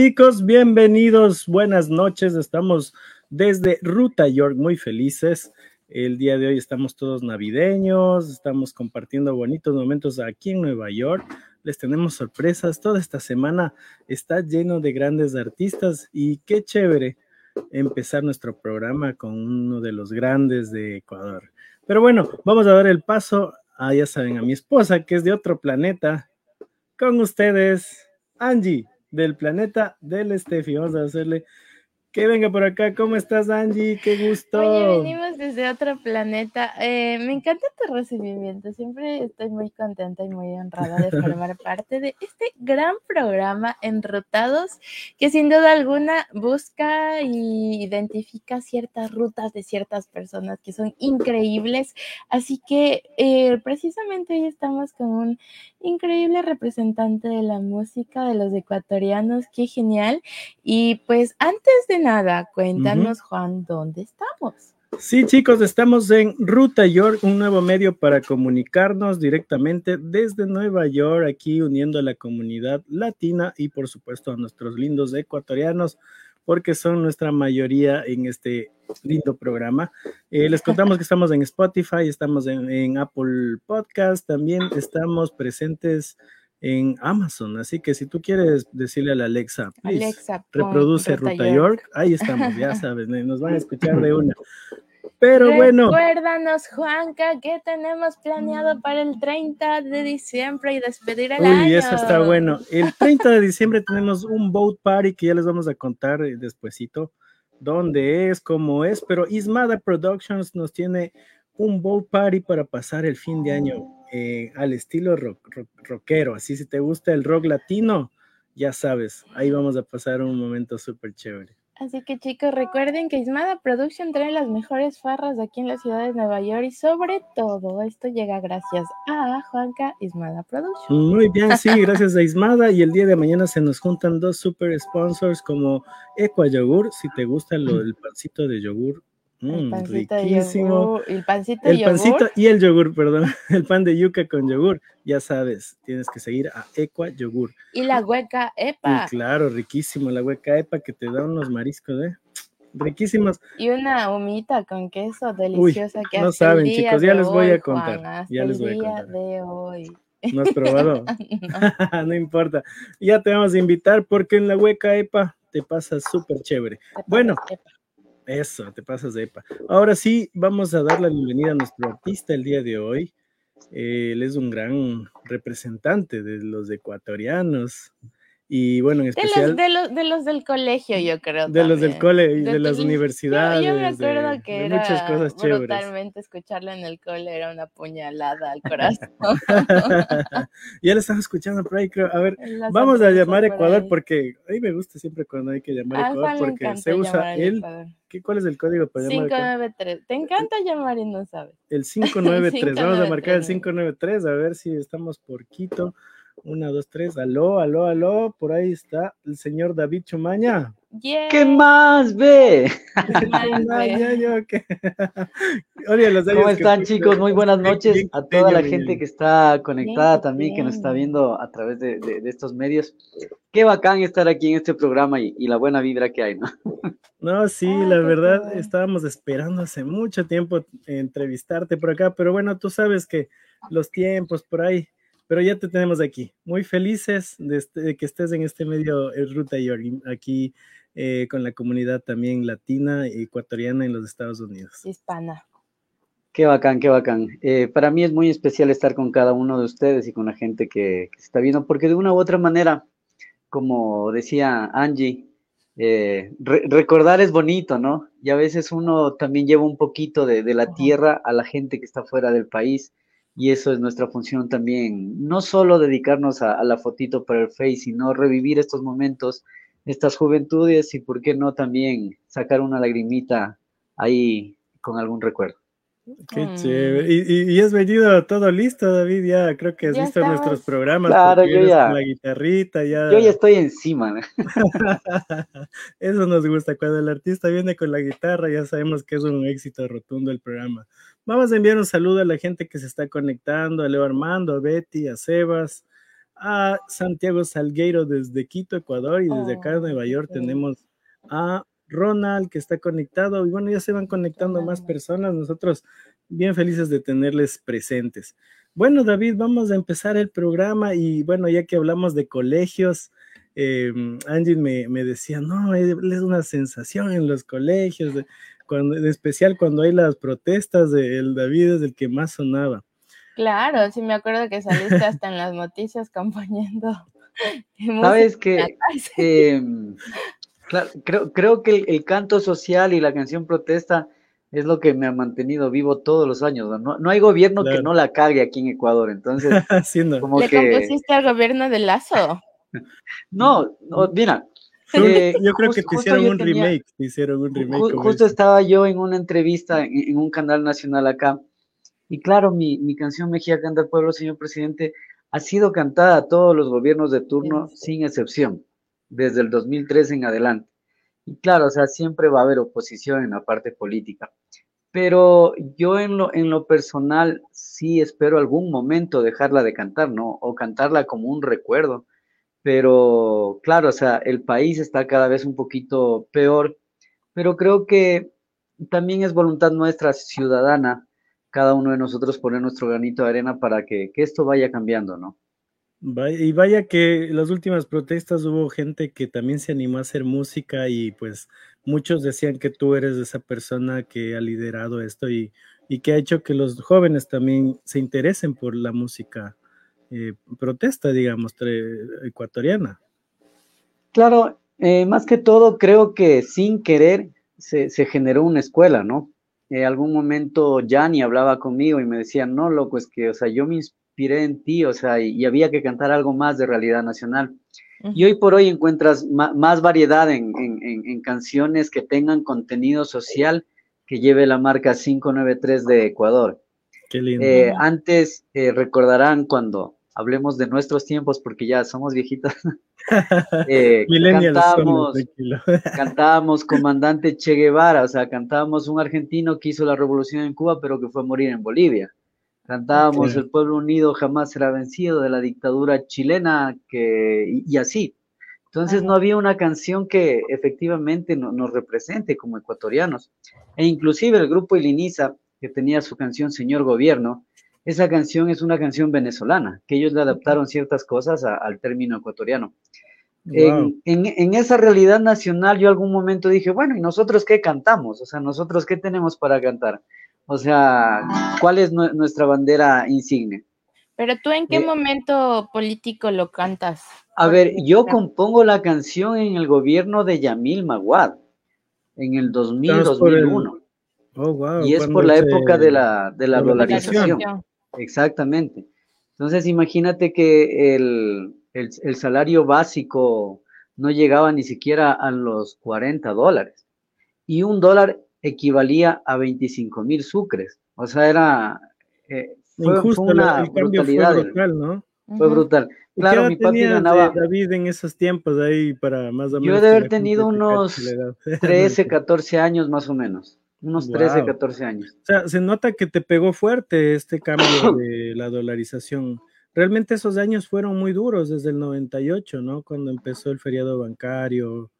Chicos, bienvenidos, buenas noches. Estamos desde Ruta York muy felices. El día de hoy estamos todos navideños, estamos compartiendo bonitos momentos aquí en Nueva York. Les tenemos sorpresas. Toda esta semana está lleno de grandes artistas y qué chévere empezar nuestro programa con uno de los grandes de Ecuador. Pero bueno, vamos a dar el paso a, ya saben, a mi esposa que es de otro planeta. Con ustedes, Angie del planeta del Steffi. Vamos a hacerle que venga por acá. ¿Cómo estás, Angie? Qué gusto. Oye, venimos desde otro planeta. Eh, me encanta tu recibimiento. Siempre estoy muy contenta y muy honrada de formar parte de este gran programa Enrutados, que sin duda alguna busca y identifica ciertas rutas de ciertas personas que son increíbles. Así que eh, precisamente hoy estamos con un increíble representante de la música de los ecuatorianos. Qué genial. Y pues antes de nada, cuéntanos, Juan, ¿dónde estamos? Sí, chicos, estamos en Ruta York, un nuevo medio para comunicarnos directamente desde Nueva York, aquí uniendo a la comunidad latina y por supuesto a nuestros lindos ecuatorianos, porque son nuestra mayoría en este lindo programa. Eh, les contamos que estamos en Spotify, estamos en, en Apple Podcast, también estamos presentes en Amazon. Así que si tú quieres decirle a la Alexa, Alexa reproduce Ruta York. ahí estamos, ya sabes, nos van a escuchar de una. Pero bueno. Recuérdanos, Juanca, ¿qué tenemos planeado para el 30 de diciembre y despedir el año. Uy, eso está bueno. El 30 de diciembre tenemos un boat party que ya les vamos a contar eh, despuesito dónde es, cómo es, pero Ismada Productions nos tiene un boat party para pasar el fin de año eh, al estilo rock, rockero. Así si te gusta el rock latino, ya sabes, ahí vamos a pasar un momento súper chévere. Así que chicos, recuerden que Ismada Production trae las mejores farras de aquí en la ciudad de Nueva York y sobre todo esto llega gracias a Juanca Ismada Production. Muy bien, sí, gracias a Ismada y el día de mañana se nos juntan dos super sponsors como Equa Yogur, si te gusta lo del pancito de yogur, Mm, riquísimo. el pancito, el pancito y el yogur, perdón. El pan de yuca con yogur. Ya sabes, tienes que seguir a Equa Yogur. Y la hueca EPA. claro, riquísimo. La hueca EPA que te da unos mariscos, ¿eh? Riquísimos. Y una humita con queso deliciosa que No saben, chicos, ya les voy a contar. ya les voy a contar. de hoy. ¿No has probado? no. importa. Ya te vamos a invitar porque en la hueca EPA te pasa súper chévere. Bueno. Eso, te pasas de EPA. Ahora sí, vamos a dar la bienvenida a nuestro artista el día de hoy. él es un gran representante de los ecuatorianos. Y bueno, en especial. De los, de los, del colegio, yo creo. De los del cole y de, las universidades. Yo, me acuerdo que era muchas cosas chéveres. Brutalmente escucharlo en el cole era una puñalada al corazón. ya lo estaba escuchando por ahí, creo. A ver, vamos a llamar Ecuador porque a mí me gusta siempre cuando hay que llamar a Ecuador porque se usa el. ¿Qué, ¿Cuál es el código para llamar? 593. Te encanta llamar y no sabes. El 593. Vamos a marcar el 593 a ver si estamos por Quito. Una, dos, tres. Aló, aló, aló. Por ahí está el señor David Chumaña. ¿Qué más ve? ¿Cómo están chicos? Muy buenas noches a toda la gente que está conectada también, que nos está viendo a través de, estos medios. Qué bacán estar aquí en este programa y, la buena vibra que hay, ¿no? No, sí, la verdad, estábamos esperando hace mucho tiempo entrevistarte por acá, pero bueno, tú sabes que los tiempos por ahí pero ya te tenemos aquí. Muy felices de, este, que estés en este medio el Ruta y aquí eh, con la comunidad también latina y ecuatoriana en los Estados Unidos. Hispana. Qué bacán, qué bacán. Eh, para mí es muy especial estar con cada uno de ustedes y con la gente que, se está viendo, porque de una u otra manera, como decía Angie, eh, recordar es bonito, ¿no? Y a veces uno también lleva un poquito de, de la tierra a la gente que está fuera del país y eso es nuestra función también, no solo dedicarnos a, la fotito para el Face, sino revivir estos momentos, estas juventudes y por qué no también sacar una lagrimita ahí con algún recuerdo. Qué mm. chévere. Y, y, has venido todo listo, David, ya creo que has visto nuestros programas. Claro, yo ya. la guitarrita, ya. Yo ya estoy encima. Eso nos gusta. Cuando el artista viene con la guitarra, ya sabemos que es un éxito rotundo el programa. Vamos a enviar un saludo a la gente que se está conectando, a Leo Armando, a Betty, a Sebas, a Santiago Salgueiro desde Quito, Ecuador, y desde acá, Nueva York, tenemos a Ronald que está conectado. Y bueno, ya se van conectando más personas. Nosotros bien felices de tenerles presentes. Bueno, David, vamos a empezar el programa y bueno, ya que hablamos de colegios, eh, Angie me, decía, no, es una sensación en los colegios, cuando, en especial cuando hay las protestas, el David es el que más sonaba. Claro, sí me acuerdo que saliste hasta en las noticias acompañando. Sabes que em, creo, creo que el, canto social y la canción protesta es lo que me ha mantenido vivo todos los años. No, no hay gobierno que no la cague aquí en Ecuador. Entonces, como ¿Le compusiste al gobierno de Lazo? no, mira. Eh, yo creo que te hicieron un remake. hicieron un remake. justo estaba yo en una entrevista en, un canal nacional acá. Y claro, mi, mi canción Mejía Canta al Pueblo, señor presidente, ha sido cantada a todos los gobiernos de turno, sin excepción, desde el 2003 en adelante. Y claro, o sea, siempre va a haber oposición en la parte política. Pero yo en lo, en lo personal sí espero algún momento dejarla de cantar, ¿no? O cantarla como un recuerdo. Pero claro, o sea, el país está cada vez un poquito peor, pero creo que también es voluntad nuestra ciudadana, cada uno de nosotros poner nuestro granito de arena para que, que esto vaya cambiando, ¿no? Y vaya que las últimas protestas hubo gente que también se animó a hacer música y pues muchos decían que tú eres esa persona que ha liderado esto y, que ha hecho que los jóvenes también se interesen por la música eh, protesta, digamos, ecuatoriana. Claro, eh, más que todo creo que sin querer se, generó una escuela, ¿no? En algún momento Yanni hablaba conmigo y me decía, no, loco, es que, o sea, yo me, en ti, o sea, y, había que cantar algo más de realidad nacional. Y hoy por hoy encuentras más variedad en, canciones que tengan contenido social que lleve la marca 593 de Ecuador. Qué lindo. Eh, antes eh, recordarán cuando hablemos de nuestros tiempos, porque ya somos viejitos. eh, cantábamos, cantábamos Comandante Che Guevara, o sea, cantábamos un argentino que hizo la revolución en Cuba, pero que fue a morir en Bolivia. Cantábamos El pueblo unido jamás será vencido de la dictadura chilena que, y, así. Entonces no había una canción que efectivamente nos represente como ecuatorianos. E inclusive el grupo Iliniza, que tenía su canción Señor Gobierno, esa canción es una canción venezolana, que ellos le adaptaron ciertas cosas al término ecuatoriano. En, en, esa realidad nacional yo algún momento dije, bueno, ¿y nosotros qué cantamos? O sea, ¿nosotros qué tenemos para cantar? O sea, ¿cuál es nuestra bandera insignia? Pero tú en qué eh, momento político lo cantas? A ver, yo compongo la canción en el gobierno de Yamil Maguad, en el 2000-2001. Oh, wow, y es por la época de la, de la dolarización. Exactamente. Entonces, imagínate que el, el, el, salario básico no llegaba ni siquiera a los 40 dólares. Y un dólar equivalía a 25 mil sucres. O sea, era... Eh, fue, una brutalidad. Fue brutal, ¿no? Fue brutal. Claro, mi papi ganaba... David en esos tiempos ahí para más o menos... Yo he de haber tenido unos 13, 14 años más o menos. Unos 13, 14 años. O sea, se nota que te pegó fuerte este cambio de la dolarización. Realmente esos años fueron muy duros desde el 98, ¿no? Cuando empezó el feriado bancario,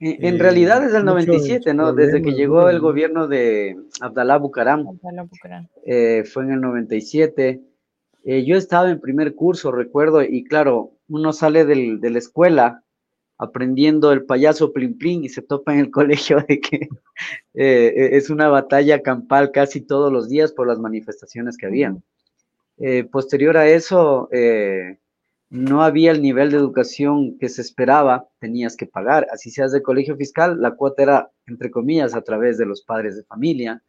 en, eh, realidad es el 97, ¿no? Desde que llegó el gobierno de Abdalá Bucaram. Eh, fue en el 97. Eh, yo estaba en primer curso, recuerdo, y claro, uno sale de la escuela aprendiendo el payaso Plin Plin y se topa en el colegio de que es una batalla campal casi todos los días por las manifestaciones que habían. posterior a eso, no había el nivel de educación que se esperaba, tenías que pagar. Así seas de colegio fiscal, la cuota era, entre comillas, a través de los padres de familia.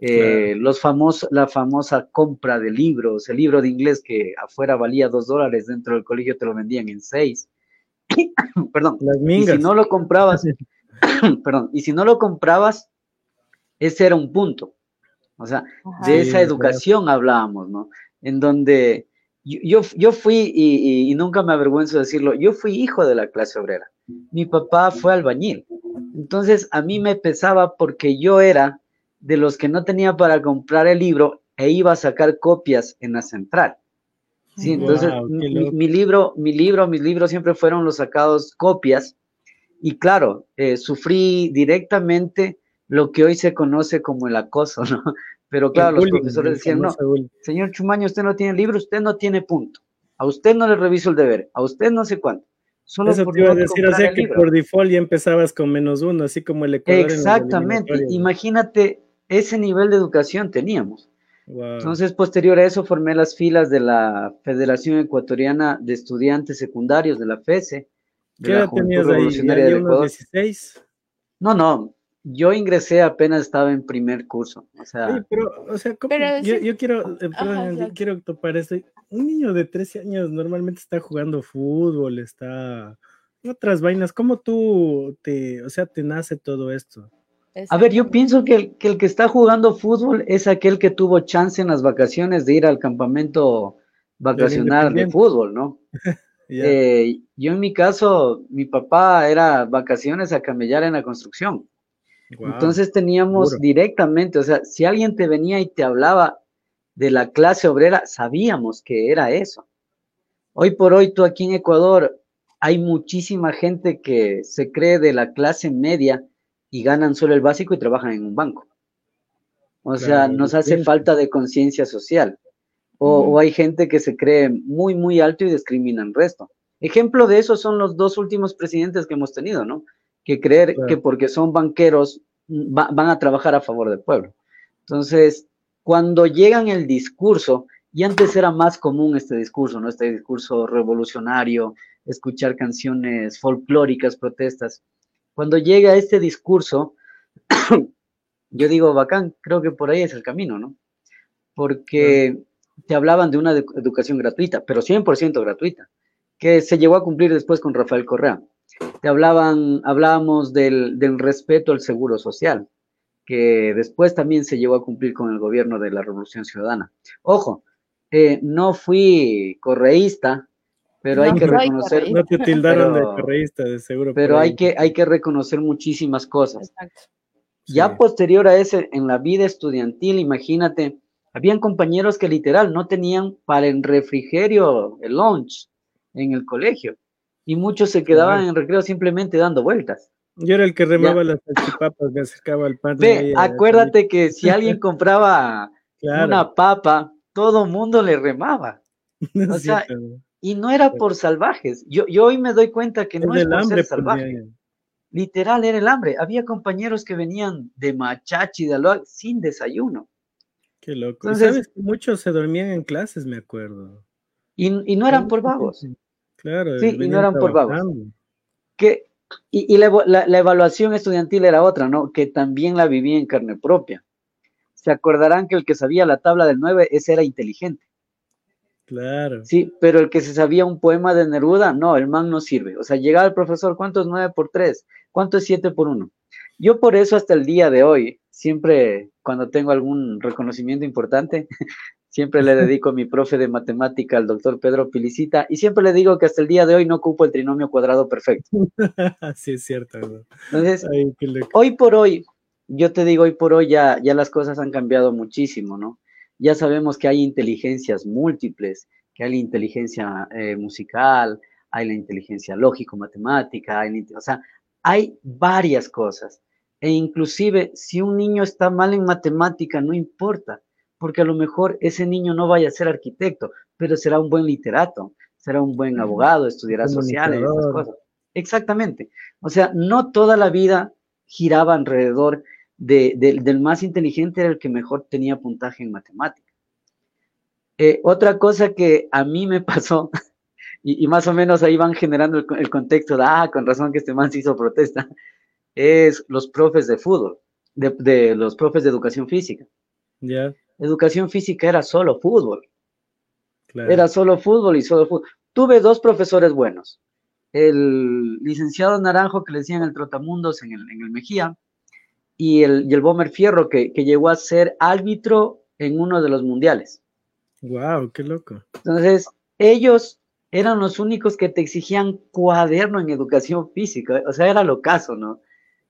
Eh, los famosos, la famosa compra de libros, el libro de inglés que afuera valía dos dólares, dentro del colegio te lo vendían en seis. perdón. y si no lo comprabas, perdón, y si no lo comprabas, ese era un punto. O sea, de esa educación hablábamos, ¿no? En donde yo, yo fui, y, nunca me avergüenzo de decirlo, yo fui hijo de la clase obrera. Mi papá fue albañil. Entonces a mí me pesaba porque yo era de los que no tenía para comprar el libro e iba a sacar copias en la central. Sí, entonces mi, libro, mi libro, mis libros siempre fueron los sacados copias y claro, eh, sufrí directamente lo que hoy se conoce como el acoso, ¿no? Pero claro, los profesores decían, no, señor Chumaño, usted no tiene libro, usted no tiene punto. A usted no le reviso el deber, a usted no sé cuánto. Solo Eso te iba a decir, o sea que por default ya empezabas con menos uno, así como el Ecuador. Exactamente, imagínate ese nivel de educación teníamos. Entonces, posterior a eso, formé las filas de la Federación Ecuatoriana de Estudiantes Secundarios, de la FESE. ¿Qué edad tenías ahí? ¿Ya 16? No, no, yo ingresé apenas estaba en primer curso. O sea, pero, o sea, yo, quiero, eh, quiero topar esto. Un niño de 13 años normalmente está jugando fútbol, está otras vainas. ¿Cómo tú te, o sea, te nace todo esto? A ver, yo pienso que el, que el, que está jugando fútbol es aquel que tuvo chance en las vacaciones de ir al campamento vacacional de fútbol, ¿no? Eh, yo en mi caso, mi papá era vacaciones a camellar en la construcción. Entonces teníamos directamente, o sea, si alguien te venía y te hablaba de la clase obrera, sabíamos que era eso. Hoy por hoy, tú aquí en Ecuador, hay muchísima gente que se cree de la clase media y ganan solo el básico y trabajan en un banco. O sea, nos hace falta de conciencia social. O, hay gente que se cree muy, muy alto y discriminan el resto. Ejemplo de eso son los dos últimos presidentes que hemos tenido, ¿no? que creer que porque son banqueros van a trabajar a favor del pueblo. Entonces, cuando llegan el discurso, y antes era más común este discurso, ¿no? Este discurso revolucionario, escuchar canciones folclóricas, protestas. Cuando llega este discurso, yo digo, bacán, creo que por ahí es el camino, ¿no? Porque te hablaban de una educación gratuita, pero 100% gratuita, que se llegó a cumplir después con Rafael Correa te hablaban, hablábamos del, respeto al seguro social, que después también se llegó a cumplir con el gobierno de la Revolución Ciudadana. Ojo, eh, no fui correísta, pero hay que reconocer. No te tildaron de correísta, de seguro. Pero hay que, hay que reconocer muchísimas cosas. Ya posterior a ese, en la vida estudiantil, imagínate, habían compañeros que literal no tenían para el refrigerio, el lunch en el colegio y muchos se quedaban en recreo simplemente dando vueltas. Yo era el que remaba las salchipapas, me acercaba al pan. Ve, acuérdate que si alguien compraba una papa, todo mundo le remaba. o sea, y no era por salvajes. Yo, yo hoy me doy cuenta que no es por ser pues, salvaje. Literal era el hambre. Había compañeros que venían de Machachi, de Aloha, sin desayuno. Qué loco. ¿Sabes que muchos se dormían en clases, me acuerdo? Y, y no eran por vagos. Claro. Sí, y no eran por vagos. Que, y, la, evaluación estudiantil era otra, ¿no? Que también la viví en carne propia. Se acordarán que el que sabía la tabla del 9, ese era inteligente. Claro. Sí, pero el que se sabía un poema de Neruda, no, el man no sirve. O sea, llegaba el profesor, ¿cuánto es 9 por 3? ¿Cuánto es 7 por 1? Yo por eso hasta el día de hoy, siempre cuando tengo algún reconocimiento importante, Siempre le dedico a mi profe de matemática, al doctor Pedro Pilicita, y siempre le digo que hasta el día de hoy no ocupo el trinomio cuadrado perfecto. sí, es cierto. Entonces, hoy por hoy, yo te digo, hoy por hoy ya, ya las cosas han cambiado muchísimo, ¿no? Ya sabemos que hay inteligencias múltiples, que hay la inteligencia eh, musical, hay la inteligencia lógico-matemática, o sea, hay varias cosas. E inclusive, si un niño está mal en matemática, no importa porque a lo mejor ese niño no vaya a ser arquitecto, pero será un buen literato, será un buen abogado, estudiará sociales, esas cosas. Exactamente. O sea, no toda la vida giraba alrededor del más inteligente, era el que mejor tenía puntaje en matemática. Eh, otra cosa que a mí me pasó, y, más o menos ahí van generando el, contexto de, ah, con razón que este man se hizo protesta, es los profes de fútbol, de, los profes de educación física. Educación física era solo fútbol. Era solo fútbol y solo fútbol. Tuve dos profesores buenos. El licenciado Naranjo, que le decían el Trotamundos en el, en el Mejía, y el, y el Bomer Fierro, que, que llegó a ser árbitro en uno de los mundiales. ¡Wow! ¡Qué loco! Entonces, ellos eran los únicos que te exigían cuaderno en educación física. O sea, era lo caso, ¿no?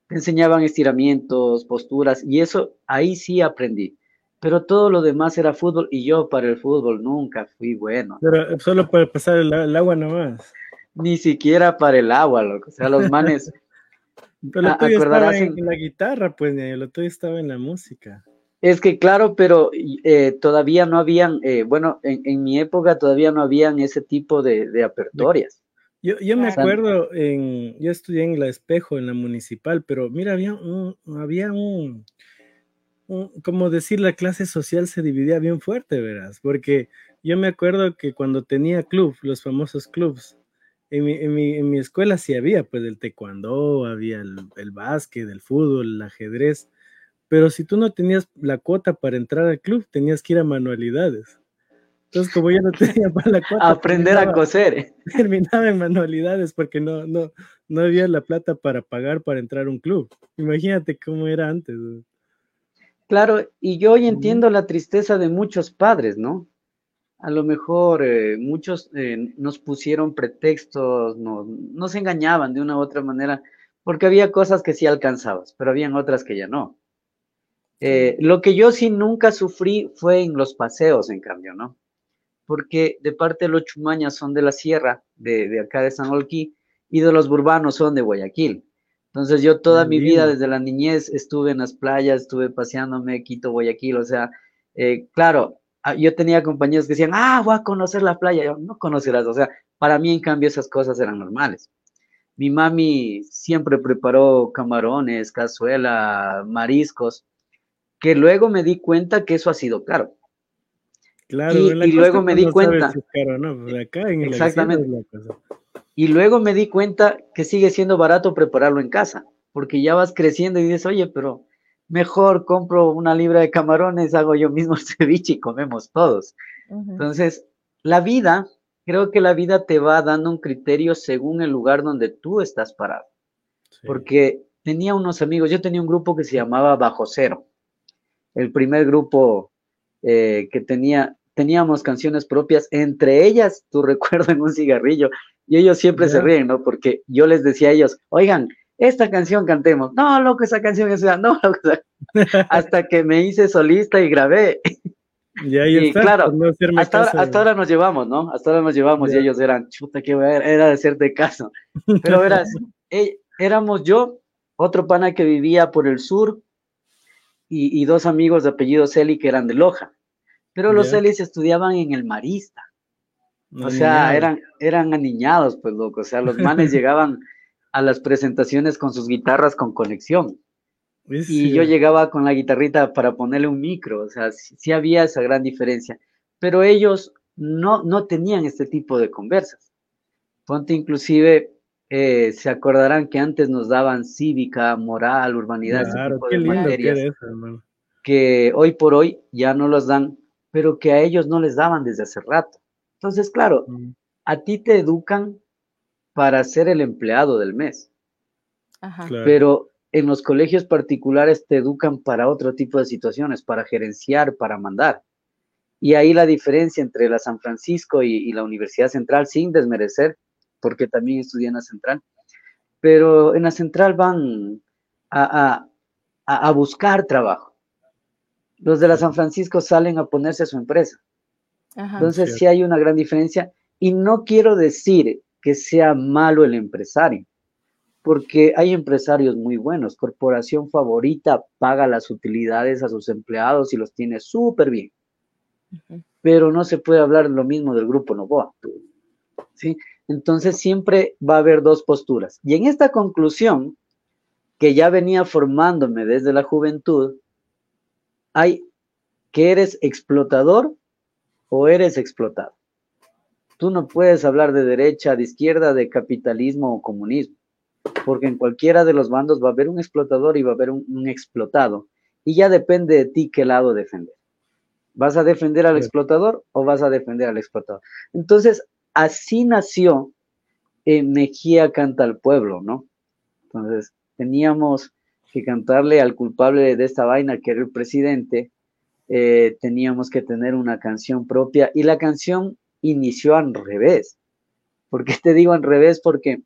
Te enseñaban estiramientos, posturas, y eso ahí sí aprendí. pero todo lo demás era fútbol y yo para el fútbol nunca fui bueno. Pero solo para pasar el, agua nomás. Ni siquiera para el agua, loco. O sea, los manes. Pero tuyo estaba en, la guitarra, pues, lo tuyo estaba en la música. Es que claro, pero eh, todavía no habían, eh, bueno, en, mi época todavía no habían ese tipo de, de apertorias. Yo, yo me acuerdo, en, yo estudié en La Espejo, en la municipal, pero mira, había un, había un, como decir, la clase social se dividía bien fuerte, verás, porque yo me acuerdo que cuando tenía club, los famosos clubs, en mi, en mi, en mi escuela sí había, pues, el taekwondo, había el, el básquet, el fútbol, el ajedrez, pero si tú no tenías la cuota para entrar al club, tenías que ir a manualidades. Entonces, como yo no tenía para la cuota. Aprender a coser. Terminaba en manualidades porque no, no, no había la plata para pagar para entrar a un club. Imagínate cómo era antes. Claro, y yo hoy entiendo la tristeza de muchos padres, ¿no? A lo mejor eh, muchos eh, nos pusieron pretextos, nos, nos engañaban de una u otra manera, porque había cosas que sí alcanzabas, pero habían otras que ya no. Eh, lo que yo sí nunca sufrí fue en los paseos, en cambio, ¿no? Porque de parte de los chumañas son de la sierra, de, acá de San Olquí, y de los burbanos son de Guayaquil. Entonces yo toda mi vida, desde la niñez, estuve en las playas, estuve paseándome, Quito, Guayaquil, o sea, eh, claro, ah, yo tenía compañeros que decían, ah, voy a conocer la playa, yo no conocerás, o sea, para mí en cambio esas cosas eran normales. Mi mami siempre preparó camarones, cazuela, mariscos, que luego me di cuenta que eso ha sido caro. Claro, y, luego me di cuenta. exactamente. Y luego me di cuenta que sigue siendo barato prepararlo en casa, porque ya vas creciendo y dices, oye, pero mejor compro una libra de camarones, hago yo mismo el ceviche y comemos todos. Entonces, la vida, creo que la vida te va dando un criterio según el lugar donde tú estás parado. Porque tenía unos amigos, yo tenía un grupo que se llamaba Bajo Cero el primer grupo eh, que tenía, teníamos canciones propias, entre ellas, tu recuerdo en un cigarrillo, y ellos siempre se ríen, ¿no? Porque yo les decía a ellos, oigan, esta canción cantemos, no, loco, esa canción es, no, loco, hasta que me hice solista y grabé. Y ahí está, claro, hasta, ahora, hasta, ahora, nos llevamos, ¿no? Hasta ahora nos llevamos y ellos eran, chuta, que era de hacerte caso. Pero verás, eh, éramos yo, otro pana que vivía por el sur, y, dos amigos de apellido Celi que eran de Loja. Pero los Celis estudiaban en el Marista. O sea, eran, eran aniñados, pues loco. O sea, los manes llegaban a las presentaciones con sus guitarras con conexión. Y yo llegaba con la guitarrita para ponerle un micro. O sea, sí, había esa gran diferencia. Pero ellos no, no tenían este tipo de conversas. Ponte inclusive, eh, se acordarán que antes nos daban cívica, moral, urbanidad, que, hoy por hoy ya no los dan, pero que a ellos no les daban desde hace rato. Entonces, claro, mm. a ti te educan para ser el empleado del mes, pero en los colegios particulares te educan para otro tipo de situaciones, para gerenciar, para mandar. Y ahí la diferencia entre la San Francisco y la Universidad Central, sin desmerecer, porque también estudié en la central, pero en la central van a, buscar trabajo. Los de la San Francisco salen a ponerse a su empresa. Entonces sí. hay una gran diferencia y no quiero decir que sea malo el empresario, porque hay empresarios muy buenos. Corporación favorita paga las utilidades a sus empleados y los tiene súper bien. Pero no se puede hablar lo mismo del grupo Novoa. ¿sí? Entonces siempre va a haber dos posturas. Y en esta conclusión, que ya venía formándome desde la juventud, hay que eres explotador o eres explotado. Tú no puedes hablar de derecha, de izquierda, de capitalismo o comunismo, porque en cualquiera de los bandos va a haber un explotador y va a haber un, un explotado. Y ya depende de ti qué lado defender. ¿Vas a defender al explotador o vas a defender al explotador? Entonces, así nació eh, Mejía Canta al Pueblo, ¿no? Entonces, teníamos que cantarle al culpable de esta vaina, que era el presidente, eh, teníamos que tener una canción propia y la canción inició al revés. ¿Por qué te digo al revés? Porque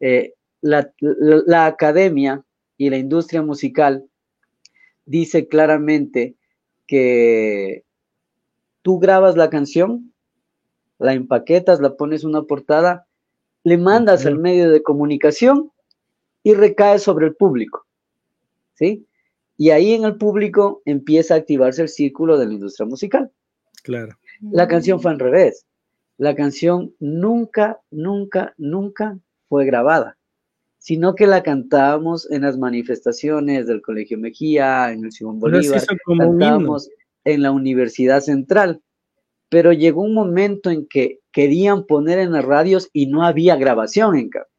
eh, la, academia y la industria musical dice claramente que tú grabas la canción, la empaquetas, la pones una portada, le mandas al medio de comunicación y recae sobre el público. ¿Sí? Y ahí en el público empieza a activarse el círculo de la industria musical. Claro. La canción fue al revés. La canción nunca, nunca, nunca fue grabada, sino que la cantábamos en las manifestaciones del Colegio Mejía, en el Simón Bolívar, cantábamos en la Universidad Central. Pero llegó un momento en que querían poner en las radios y no había grabación en cambio.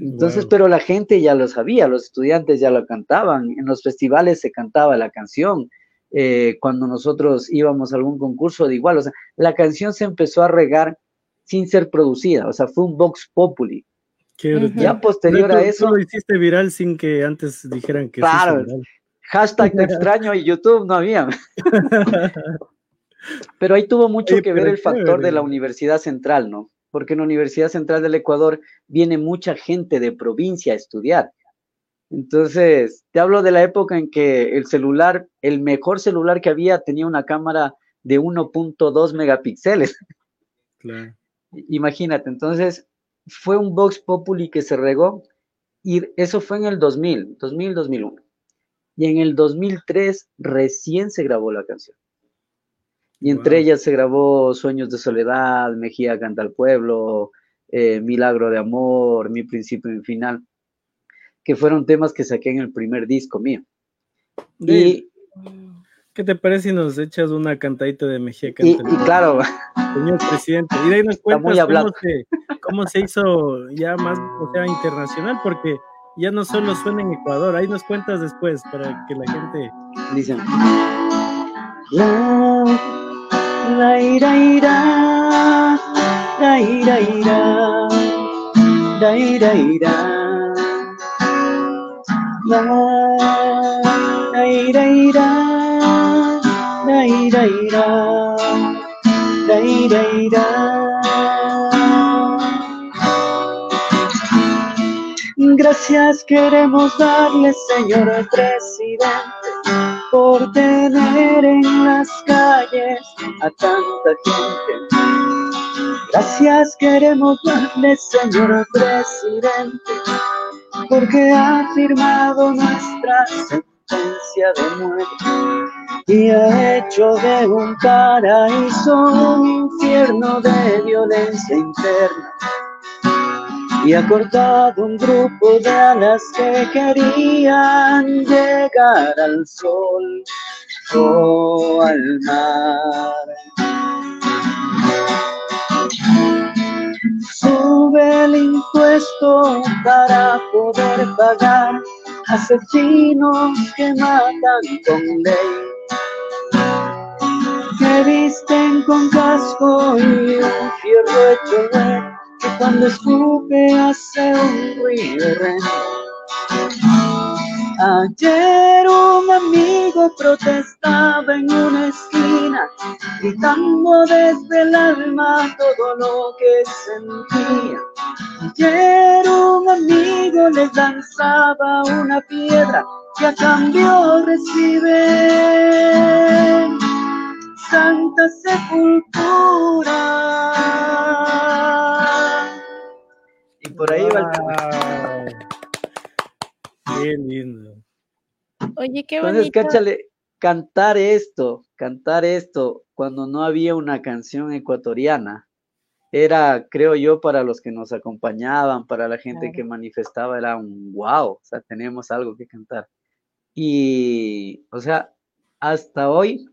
Entonces, pero la gente ya lo sabía, los estudiantes ya lo cantaban, en los festivales se cantaba la canción, eh, cuando nosotros íbamos a algún concurso de igual, o sea, la canción se empezó a regar sin ser producida, o sea, fue un Vox Populi. Ya posterior a eso. Tú lo hiciste viral sin que antes dijeran que Claro, hashtag extraño y YouTube no había. Pero ahí tuvo mucho que ver el factor de la Universidad Central, ¿no? porque en la Universidad Central del Ecuador viene mucha gente de provincia a estudiar. Entonces, te hablo de la época en que el celular, el mejor celular que había, tenía una cámara de 1.2 megapíxeles. Claro. Imagínate, entonces fue un Vox Populi que se regó y eso fue en el 2000, 2000, 2001. Y en el 2003 recién se grabó la canción. Y entre ellas se grabó Sueños de Soledad, Mejía canta al pueblo, eh, Milagro de Amor, Mi Principio y Final, que fueron temas que saqué en el primer disco mío. Y, ¿Qué te parece si nos echas una cantadita de Mejía y, y claro. Señor presidente, y de ahí nos cuentas cómo se, cómo se hizo ya más, o sea, internacional, porque ya no solo suena en Ecuador, ahí nos cuentas después para que la gente... Dice la ira ira la ira ira la ira ira Gracias queremos darle, señor presidente por tener en las calles a tanta gente. Gracias queremos darle, señor presidente, porque ha firmado nuestra sentencia de muerte y ha hecho de un paraíso un infierno de violencia interna y ha cortado un grupo de alas que querían llegar al sol o al mar. Sube el impuesto para poder pagar asesinos que matan con ley, que visten con casco y un fierro hecho que cuando escupe hace un ruido Ayer un amigo protestaba en una esquina, gritando desde el alma todo lo que sentía. Ayer un amigo les lanzaba una piedra que a cambio recibe santa sepultura por ahí va Qué lindo. Oye, qué bonito. Entonces, cáchale, cantar esto, cantar esto, cuando no había una canción ecuatoriana, era, creo yo, para los que nos acompañaban, para la gente que manifestaba, era un wow, o sea, tenemos algo que cantar. Y, o sea, hasta hoy,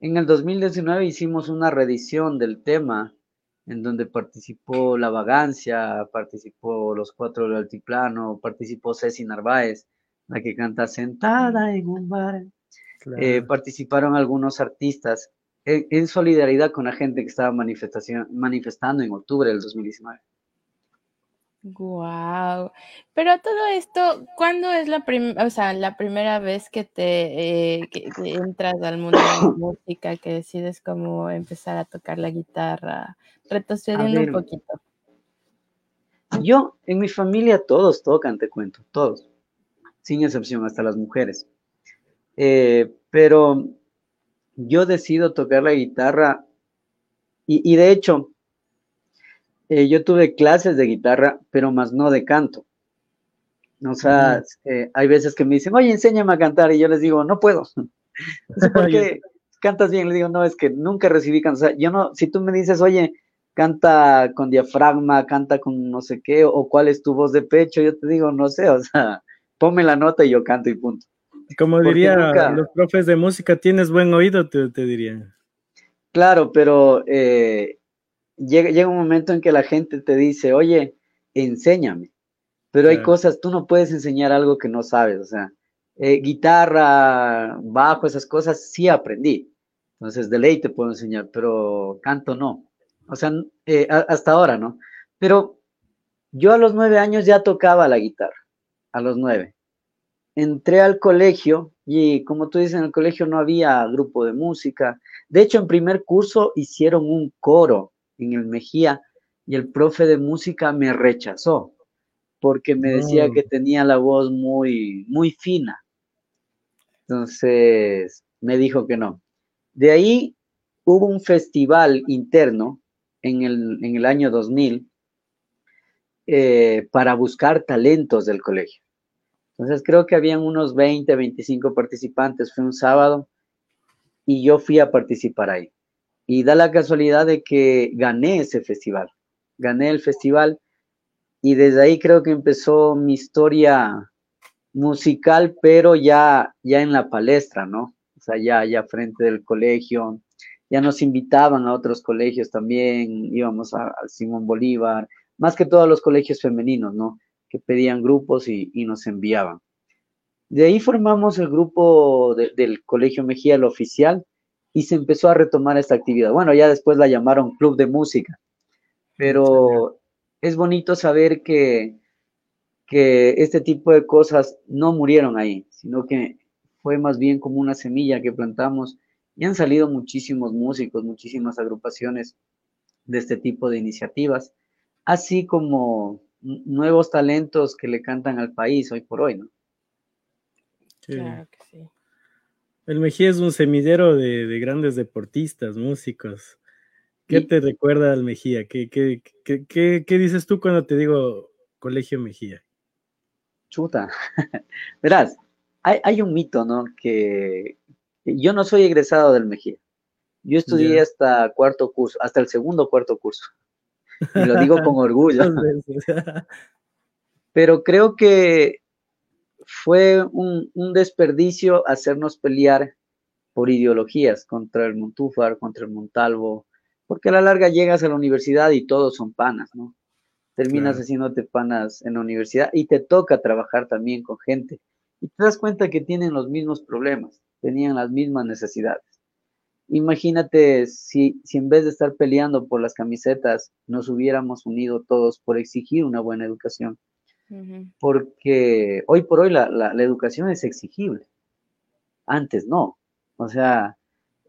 en el 2019 hicimos una reedición del tema en donde participó La Vagancia, participó Los Cuatro del Altiplano, participó Ceci Narváez, la que canta Sentada en un bar. Eh, participaron algunos artistas en, solidaridad con la gente que estaba manifestando en octubre del 2019. Wow. Pero todo esto, ¿cuándo es la, o sea, la primera vez que te eh, que entras al mundo de la música, que decides cómo empezar a tocar la guitarra? Retrocediendo un poquito. Yo, en mi familia, todos tocan, te cuento, todos, sin excepción, hasta las mujeres. Eh, pero yo decido tocar la guitarra y, de hecho, eh, yo tuve clases de guitarra, pero más no de canto. O sea, eh, hay veces que me dicen, oye, enséñame a cantar, y yo les digo, no puedo. No sé por qué cantas bien, les digo, no, es que nunca recibí canto. O sea, yo no, si tú me dices, oye, canta con diafragma, canta con no sé qué, o cuál es tu voz de pecho, yo te digo, no sé, o sea, ponme la nota y yo canto y punto. Como diría los profes de música, tienes buen oído, te, te dirían. Claro, pero eh, llega, llega, un momento en que la gente te dice, oye, enséñame. Pero hay cosas, tú no puedes enseñar algo que no sabes, o sea, eh, guitarra, bajo, esas cosas sí aprendí. Entonces, de ley te puedo enseñar, pero canto no. O sea, eh, hasta ahora, ¿no? Pero yo a los nueve años ya tocaba la guitarra, a los nueve. Entré al colegio y como tú dices, en el colegio no había grupo de música. De hecho, en primer curso hicieron un coro en el Mejía y el profe de música me rechazó porque me decía que tenía la voz muy, muy fina. Entonces, me dijo que no. De ahí hubo un festival interno en el, año 2000 eh, para buscar talentos del colegio. Entonces creo que habían unos 20, 25 participantes, fue un sábado y yo fui a participar ahí. Y da la casualidad de que gané ese festival, gané el festival y desde ahí creo que empezó mi historia musical, pero ya, ya en la palestra, ¿no? O sea, ya, ya frente del colegio, ya nos invitaban a otros colegios también, íbamos al Simón Bolívar, más que todos los colegios femeninos, ¿no? Que pedían grupos y, nos enviaban. De ahí formamos el grupo del Colegio Mejía, el oficial, y se empezó a retomar esta actividad. Bueno, ya después la llamaron Club de Música, pero es bonito saber que, que este tipo de cosas no murieron ahí, sino que fue más bien como una semilla que plantamos y han salido muchísimos músicos, muchísimas agrupaciones de este tipo de iniciativas, así como nuevos talentos que le cantan al país hoy por hoy, ¿no? Claro que sí. El Mejía es un semillero de, grandes deportistas, músicos. ¿Qué te recuerda al Mejía? ¿Qué, qué, qué, qué, dices tú cuando te digo Colegio Mejía? Chuta. Verás, hay, hay, un mito, ¿no? Que, yo no soy egresado del Mejía. Yo estudié hasta cuarto curso, hasta el segundo cuarto curso. Y lo digo con orgullo. Pero creo que fue un, desperdicio hacernos pelear por ideologías contra el Montúfar, contra el Montalvo, porque a la larga llegas a la universidad y todos son panas, ¿no? Terminas haciéndote panas en la universidad y te toca trabajar también con gente. Y te das cuenta que tienen los mismos problemas tenían las mismas necesidades. Imagínate si, si en vez de estar peleando por las camisetas, nos hubiéramos unido todos por exigir una buena educación. Porque hoy por hoy la, la, educación es exigible. Antes no. O sea,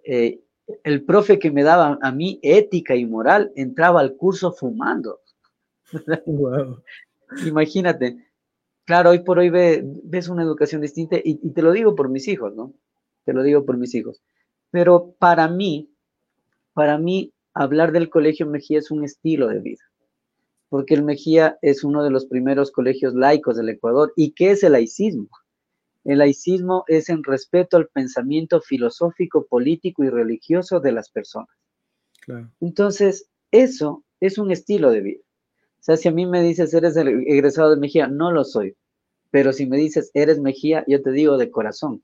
eh, el profe que me daba a mí ética y moral entraba al curso fumando. Imagínate. Claro, hoy por hoy ves una educación distinta y, y, te lo digo por mis hijos, ¿no? te lo digo por mis hijos. Pero para mí, para mí, hablar del Colegio Mejía es un estilo de vida, porque el Mejía es uno de los primeros colegios laicos del Ecuador. ¿Y qué es el laicismo? El laicismo es en respeto al pensamiento filosófico, político y religioso de las personas. Entonces, eso es un estilo de vida. O sea, si a mí me dices, eres el egresado de Mejía, no lo soy. Pero si me dices, eres Mejía, yo te digo de corazón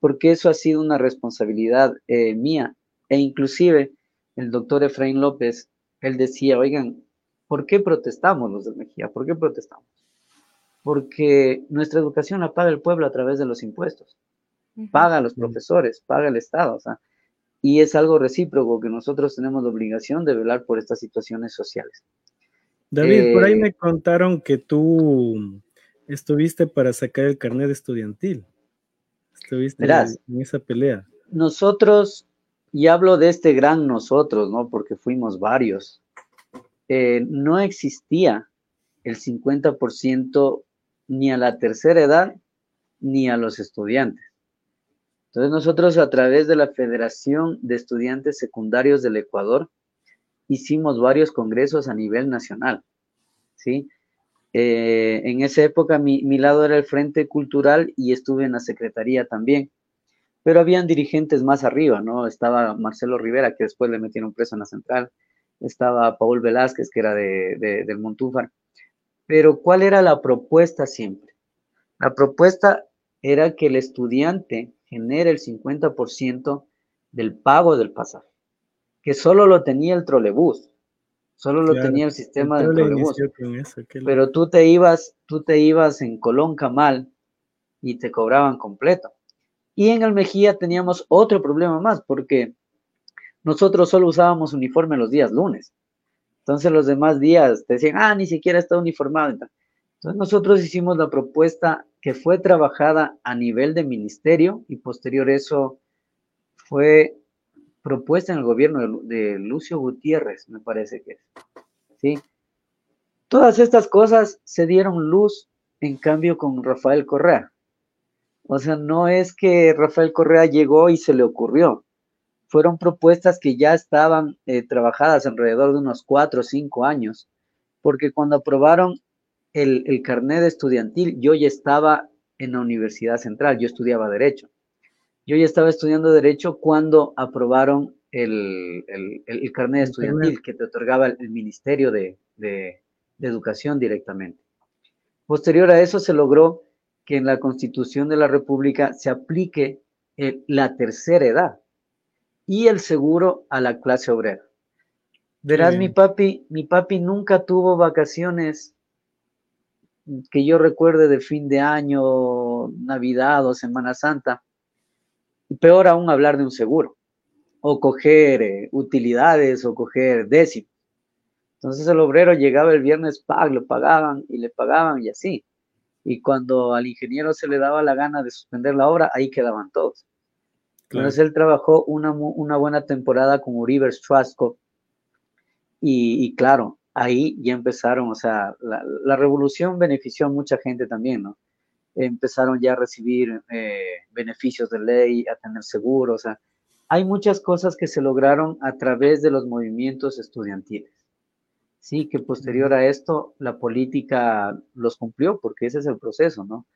porque eso ha sido una responsabilidad eh, mía. E inclusive el doctor Efraín López, él decía, oigan, ¿por qué protestamos los de Mejía? ¿Por qué protestamos? Porque nuestra educación la paga el pueblo a través de los impuestos. Paga a los profesores, paga el Estado. O sea, y es algo recíproco que nosotros tenemos la obligación de velar por estas situaciones sociales. David, por ahí eh, me contaron que tú estuviste para sacar el carnet estudiantil. Estuviste en esa pelea. Nosotros, y hablo de este gran nosotros, ¿no? Porque fuimos varios. Eh, no existía el 50% ni a la tercera edad ni a los estudiantes. Entonces nosotros a través de la Federación de Estudiantes Secundarios del Ecuador hicimos varios congresos a nivel nacional, ¿sí? Eh, en esa época mi, lado era el Frente Cultural y estuve en la Secretaría también, pero habían dirigentes más arriba, ¿no? Estaba Marcelo Rivera, que después le metieron preso en la central, estaba Paul Velázquez, que era de, de, del Montúfar, pero ¿cuál era la propuesta siempre? La propuesta era que el estudiante genere el 50% del pago del pasaje, que solo lo tenía el trolebús, solo lo tenía el sistema del trolebús. Pero tú te ibas, tú te ibas en Colón Camal y te cobraban completo. Y en el Mejía teníamos otro problema más, porque nosotros solo usábamos uniforme los días lunes. Entonces los demás días te decían, ah, ni siquiera está uniformado. Entonces nosotros hicimos la propuesta que fue trabajada a nivel de ministerio y posterior eso fue propuesta en el gobierno de, Lucio Gutiérrez, me parece que es. ¿sí? Todas estas cosas se dieron luz en cambio con Rafael Correa. O sea, no es que Rafael Correa llegó y se le ocurrió. Fueron propuestas que ya estaban eh, trabajadas alrededor de unos cuatro o cinco años, porque cuando aprobaron el, el carnet estudiantil, yo ya estaba en la Universidad Central, yo estudiaba Derecho. Yo ya estaba estudiando Derecho cuando aprobaron el, el, carnet estudiantil que te otorgaba el, Ministerio de, Educación directamente. Posterior a eso se logró que en la Constitución de la República se aplique la tercera edad y el seguro a la clase obrera. Verás, mi papi, mi papi nunca tuvo vacaciones que yo recuerde de fin de año, Navidad o Semana Santa. Peor aún hablar de un seguro, o coger eh, utilidades, o coger décimos. Entonces el obrero llegaba el viernes, pag, lo pagaban y le pagaban y así. Y cuando al ingeniero se le daba la gana de suspender la obra, ahí quedaban todos. Entonces él trabajó una, una buena temporada con Uribe Strasco. Y, y claro, ahí ya empezaron, o sea, la, revolución benefició a mucha gente también, ¿no? Empezaron ya a recibir eh, beneficios de ley, a tener seguros, o sea, hay muchas cosas que se lograron a través de los movimientos estudiantiles. Sí, que posterior a esto la política los cumplió, porque ese es el proceso, ¿no?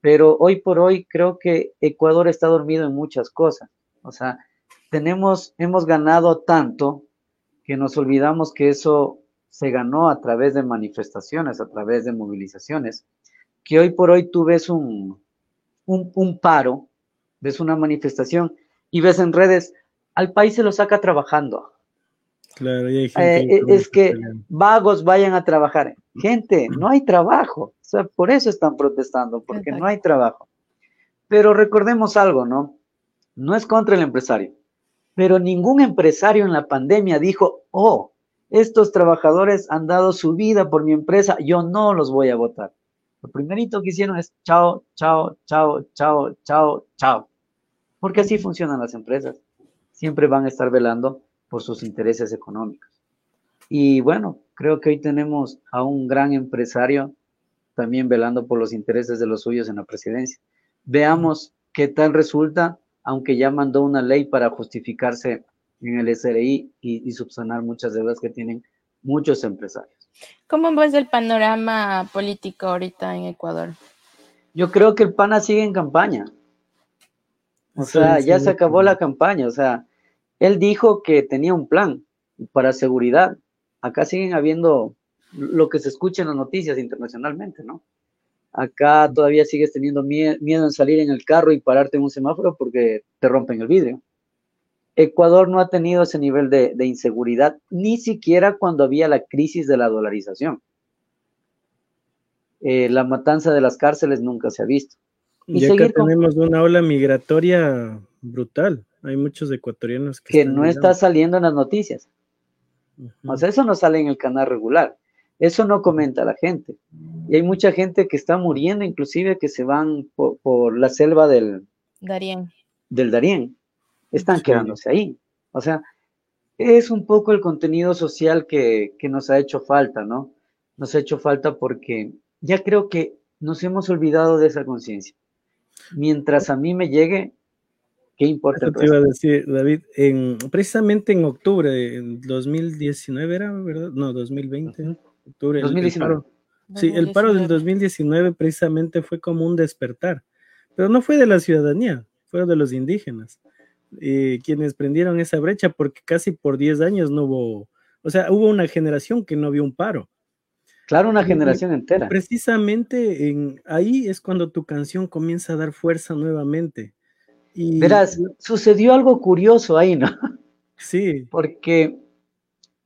Pero hoy por hoy creo que Ecuador está dormido en muchas cosas. O sea, tenemos, hemos ganado tanto que nos olvidamos que eso se ganó a través de manifestaciones, a través de movilizaciones, que hoy por hoy tú ves un, un, paro, ves una manifestación y ves en redes, al país se lo saca trabajando. Claro, y hay gente eh, es que vagos vayan a trabajar. Gente, no hay trabajo. O sea, por eso están protestando, porque no hay trabajo. Pero recordemos algo, ¿no? No es contra el empresario, pero ningún empresario en la pandemia dijo, oh, estos trabajadores han dado su vida por mi empresa, yo no los voy a votar. Lo primerito que hicieron es chao, chao, chao, chao, chao, chao. Porque así funcionan las empresas. Siempre van a estar velando por sus intereses económicos. Y bueno, creo que hoy tenemos a un gran empresario también velando por los intereses de los suyos en la presidencia. Veamos qué tal resulta, aunque ya mandó una ley para justificarse en el SRI y, subsanar muchas deudas que tienen muchos empresarios. ¿Cómo ves el panorama político ahorita en Ecuador? Yo creo que el PANA sigue en campaña. O sea, ya se acabó la campaña. O sea, él dijo que tenía un plan para seguridad. Acá siguen habiendo lo que se escucha en las noticias internacionalmente, ¿no? Acá todavía sigues teniendo miedo en salir en el carro y pararte en un semáforo porque te rompen el vidrio. Ecuador no ha tenido ese nivel de, inseguridad, ni siquiera cuando había la crisis de la dolarización. Eh, la matanza de las cárceles nunca se ha visto. Y que tenemos una ola migratoria brutal. Hay muchos ecuatorianos que, no está saliendo en las noticias. O sea, eso no sale en el canal regular. Eso no comenta la gente. Y hay mucha gente que está muriendo, inclusive que se van por, la selva del Darién. Del Darién están quedándose ahí. O sea, es un poco el contenido social que, nos ha hecho falta, ¿no? Nos ha hecho falta porque ya creo que nos hemos olvidado de esa conciencia. Mientras a mí me llegue, ¿Qué importa? Eso te iba a decir, David, en, precisamente en octubre, en 2019 era, ¿verdad? No, 2020, octubre. 2019. sí, el paro del 2019 precisamente fue como un despertar, pero no fue de la ciudadanía, fue de los indígenas, eh, quienes prendieron esa brecha porque casi por 10 años no hubo, o sea, hubo una generación que no vio un paro. Claro, una generación entera. Precisamente en, ahí es cuando tu canción comienza a dar fuerza nuevamente. Y, Verás, sucedió algo curioso ahí, ¿no? Sí. Porque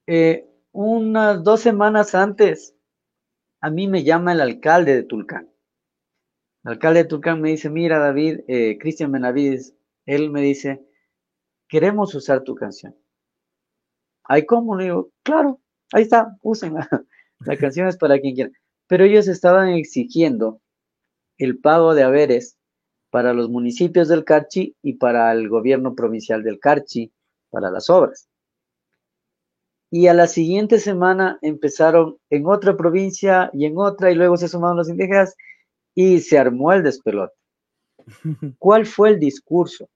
eh, unas dos semanas antes, a mí me llama el alcalde de Tulcán. El alcalde de Tulcán me dice, mira David, eh, Cristian Benavides, él me dice, queremos usar tu canción. ¿Hay cómo? Le digo, claro, ahí está, úsenla. La canción es para quien quiera. Pero ellos estaban exigiendo el pago de haberes para los municipios del Carchi y para el gobierno provincial del Carchi, para las obras. Y a la siguiente semana empezaron en otra provincia y en otra, y luego se sumaron los indígenas y se armó el despelote. ¿Cuál fue el discurso?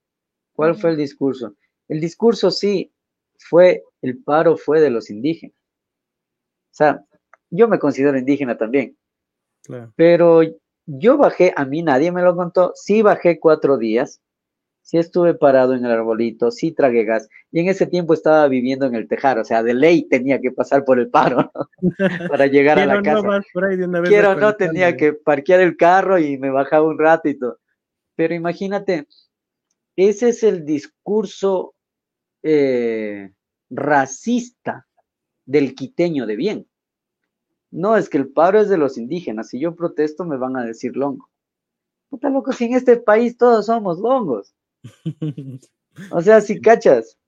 ¿Cuál fue el discurso? El discurso sí fue, el paro fue de los indígenas. O sea, yo me considero indígena también. Pero yo bajé, a mí nadie me lo contó, sí bajé cuatro días, sí estuve parado en el arbolito, sí tragué gas, y en ese tiempo estaba viviendo en el tejar, o sea, de ley tenía que pasar por el paro para llegar a la casa. Quiero no, tenía que parquear el carro y me bajaba un ratito. Pero imagínate, ese es el discurso eh, racista del quiteño de bien. No, es que el paro es de los indígenas. Si yo protesto, me van a decir longo. Puta loco, si en este país todos somos longos. O sea, si cachas.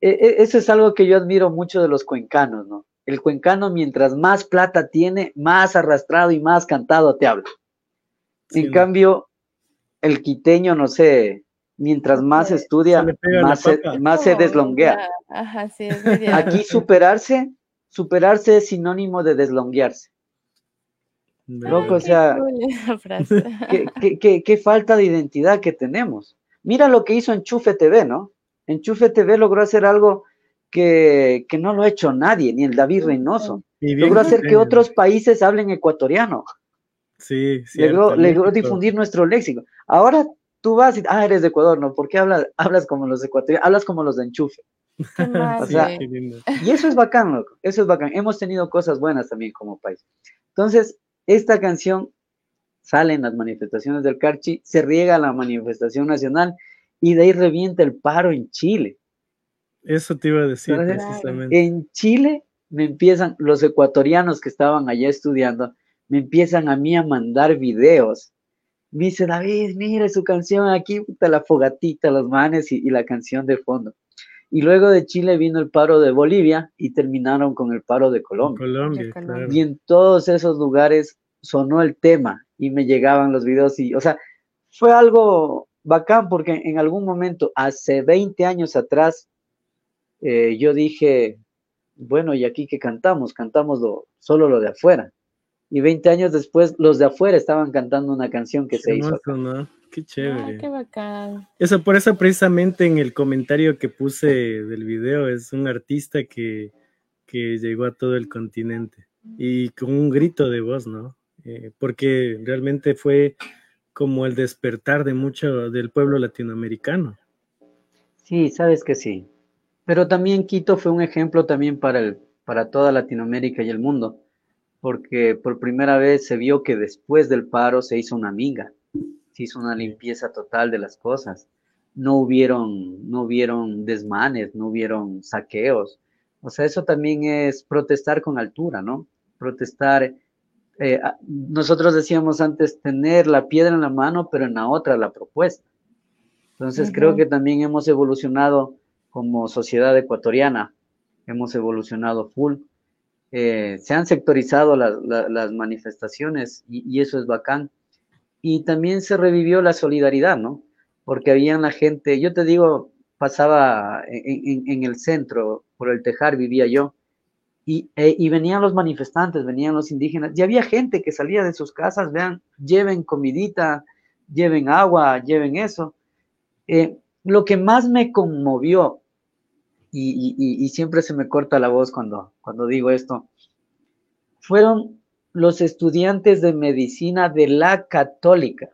E, e, eso es algo que yo admiro mucho de los cuencanos, ¿no? El cuencano, mientras más plata tiene, más arrastrado y más cantado te habla. en cambio, el quiteño, no sé, mientras más estudia, más se, más se deslonguea. Aquí superarse superarse es sinónimo de deslonguearse. Loco, o sea, qué, falta de identidad que tenemos. Mira lo que hizo Enchufe TV, ¿no? Enchufe TV logró hacer algo que, no lo ha hecho nadie, ni el David Reynoso. Logró hacer que otros países hablen ecuatoriano. Sí, sí. Logró, difundir nuestro léxico. Ahora tú vas y, ah, eres de Ecuador, ¿no? ¿Por qué hablas, hablas como los ecuatorianos? Hablas como los de Enchufe. y eso es bacán, loco. Eso es bacán. Hemos tenido cosas buenas también como país. Entonces, esta canción sale en las manifestaciones del Carchi, se riega la manifestación nacional y de ahí revienta el paro en Chile. Eso te iba a decir precisamente. En Chile me empiezan, los ecuatorianos que estaban allá estudiando, me empiezan a mí a mandar videos. Me dice, David, mire su canción aquí, puta, la fogatita, los manes y la canción de fondo. Y luego de Chile vino el paro de Bolivia y terminaron con el paro de Colombia. Y en todos esos lugares sonó el tema y me llegaban los videos y, o sea, fue algo bacán porque en algún momento, hace 20 años atrás, eh, yo dije, bueno, ¿y aquí qué cantamos? Cantamos solo lo de afuera. Y 20 años después, los de afuera estaban cantando una canción que se hizo. Qué chévere. qué bacán. Eso, por eso precisamente en el comentario que puse del video es un artista que, llegó a todo el continente y con un grito de voz, ¿no? Eh, porque realmente fue como el despertar de mucho del pueblo latinoamericano. Sí, sabes que sí. Pero también Quito fue un ejemplo también para, el, para toda Latinoamérica y el mundo, porque por primera vez se vio que después del paro se hizo una amiga hizo una limpieza total de las cosas. No hubieron, no hubieron desmanes, no hubieron saqueos. O sea, eso también es protestar con altura, ¿no? Protestar. Eh, nosotros decíamos antes tener la piedra en la mano, pero en la otra la propuesta. Entonces creo que también hemos evolucionado como sociedad ecuatoriana, hemos evolucionado full. Eh, se han sectorizado las manifestaciones y, eso es bacán y también se revivió la solidaridad, ¿no? Porque había la gente, yo te digo, pasaba en, el centro, por el Tejar vivía yo, y, e, y, venían los manifestantes, venían los indígenas, y había gente que salía de sus casas, vean, lleven comidita, lleven agua, lleven eso, Eh, lo que más me conmovió, y, siempre se me corta la voz cuando, cuando digo esto, fueron los estudiantes de medicina de la católica,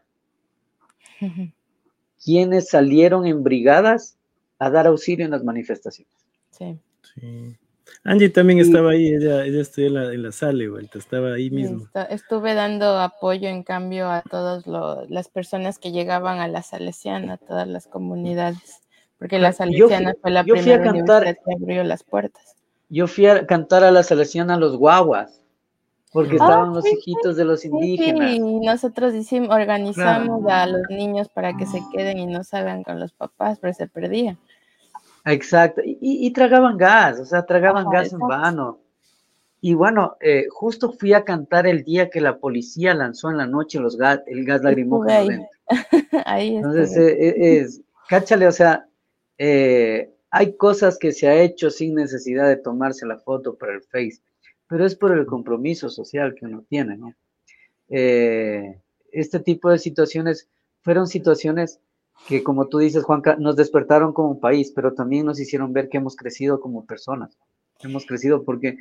quienes salieron en brigadas a dar auxilio en las manifestaciones. Sí. sí. Angie también estaba ahí, ella, ella estudió en la, en la sala, vuelta, estaba ahí mismo. Estuve dando apoyo en cambio a todas las personas que llegaban a la Salesiana, a todas las comunidades, porque la Salesiana fue la primera universidad que abrió las puertas. Yo fui a cantar a la Salesiana a los guaguas, porque ah, estaban los hijitos de los indígenas. Sí, y nosotros hicimos, organizamos a los niños para que se queden y no salgan con los papás, pero se perdían. Exacto, y, tragaban gas, o sea, tragaban gas en vano. Y bueno, eh, justo fui a cantar el día que la policía lanzó en la noche los gas, el gas lacrimógeno. Ahí, Entonces, eh, eh, es, cáchale, o sea, hay cosas que se ha hecho sin necesidad de tomarse la foto para el Face, pero es por el compromiso social que uno tiene, ¿no? este tipo de situaciones fueron situaciones que como tú dices, Juanca, nos despertaron como país, pero también nos hicieron ver que hemos crecido como personas. Hemos crecido porque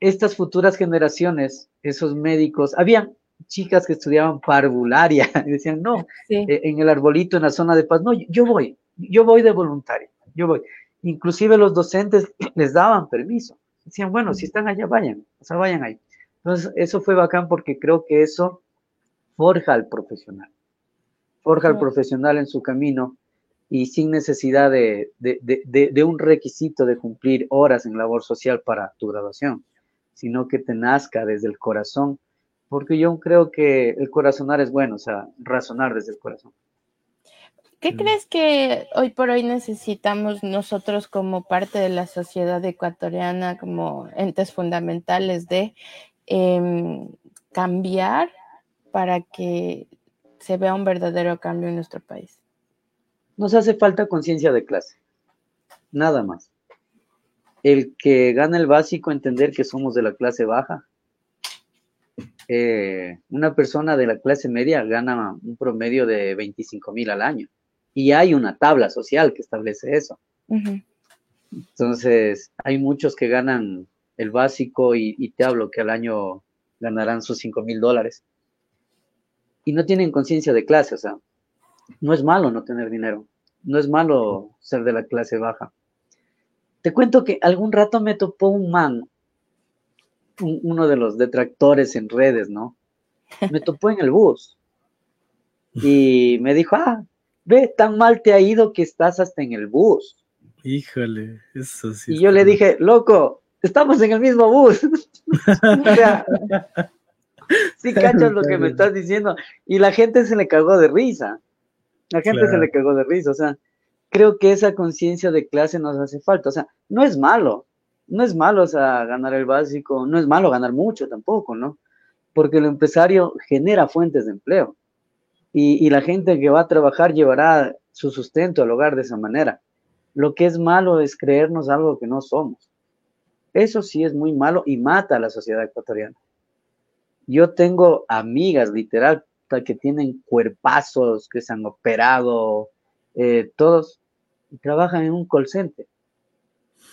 estas futuras generaciones, esos médicos, habían chicas que estudiaban parvularia y decían, no, eh, en el arbolito, en la zona de paz, no, yo voy, yo voy de voluntario, yo voy. Inclusive los docentes les daban permiso. Decían, bueno, si están allá, vayan, o sea, vayan ahí. Entonces, eso fue bacán porque creo que eso forja al profesional forja al profesional en su camino y sin necesidad de, un requisito de cumplir horas en labor social para tu graduación, sino que te nazca desde el corazón, porque yo creo que el corazonar es bueno, o sea, razonar desde el corazón. ¿Qué crees que hoy por hoy necesitamos nosotros como parte de la sociedad ecuatoriana, como entes fundamentales de em, cambiar para que se vea un verdadero cambio en nuestro país. Nos hace falta conciencia de clase, nada más. El que gana el básico, entender que somos de la clase baja. Eh, una persona de la clase media gana un promedio de 25 mil al año. Y hay una tabla social que establece eso. Entonces, hay muchos que ganan el básico y, y, te hablo que al año ganarán sus 5 mil dólares y no tienen conciencia de clase, o sea, no es malo no tener dinero, no es malo ser de la clase baja. Te cuento que algún rato me topó un man, uno de los detractores en redes, ¿no? Me topó en el bus y me dijo, ah, ve, tan mal te ha ido que estás hasta en el bus. Híjole, eso sí. Y yo le dije, loco, estamos en el mismo bus. o sea, sí cachas lo que me estás diciendo. Y la gente se le cagó de risa. La gente se le cagó de risa. O sea, creo que esa conciencia de clase nos hace falta. O sea, no es malo. No es malo, o sea, ganar el básico. No es malo ganar mucho tampoco, ¿no? Porque el empresario genera fuentes de empleo. Y, y la gente que va a trabajar llevará su sustento al hogar de esa manera. Lo que es malo es creernos algo que no somos. Eso sí es muy malo y mata a la sociedad ecuatoriana. Yo tengo amigas, literal, que tienen cuerpazos, que se han operado, eh, todos, y trabajan en un call center.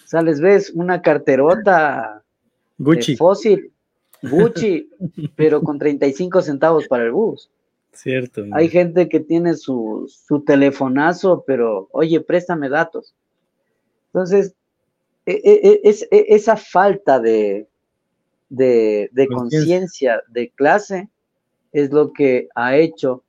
O sea, les ves una carterota Gucci. fósil, Gucci, pero con 35 centavos para el bus. Cierto. Hay gente que tiene su, su telefonazo, pero oye, préstame datos. Entonces, e, e, e, es, esa falta de, de, conciencia de clase es lo que ha hecho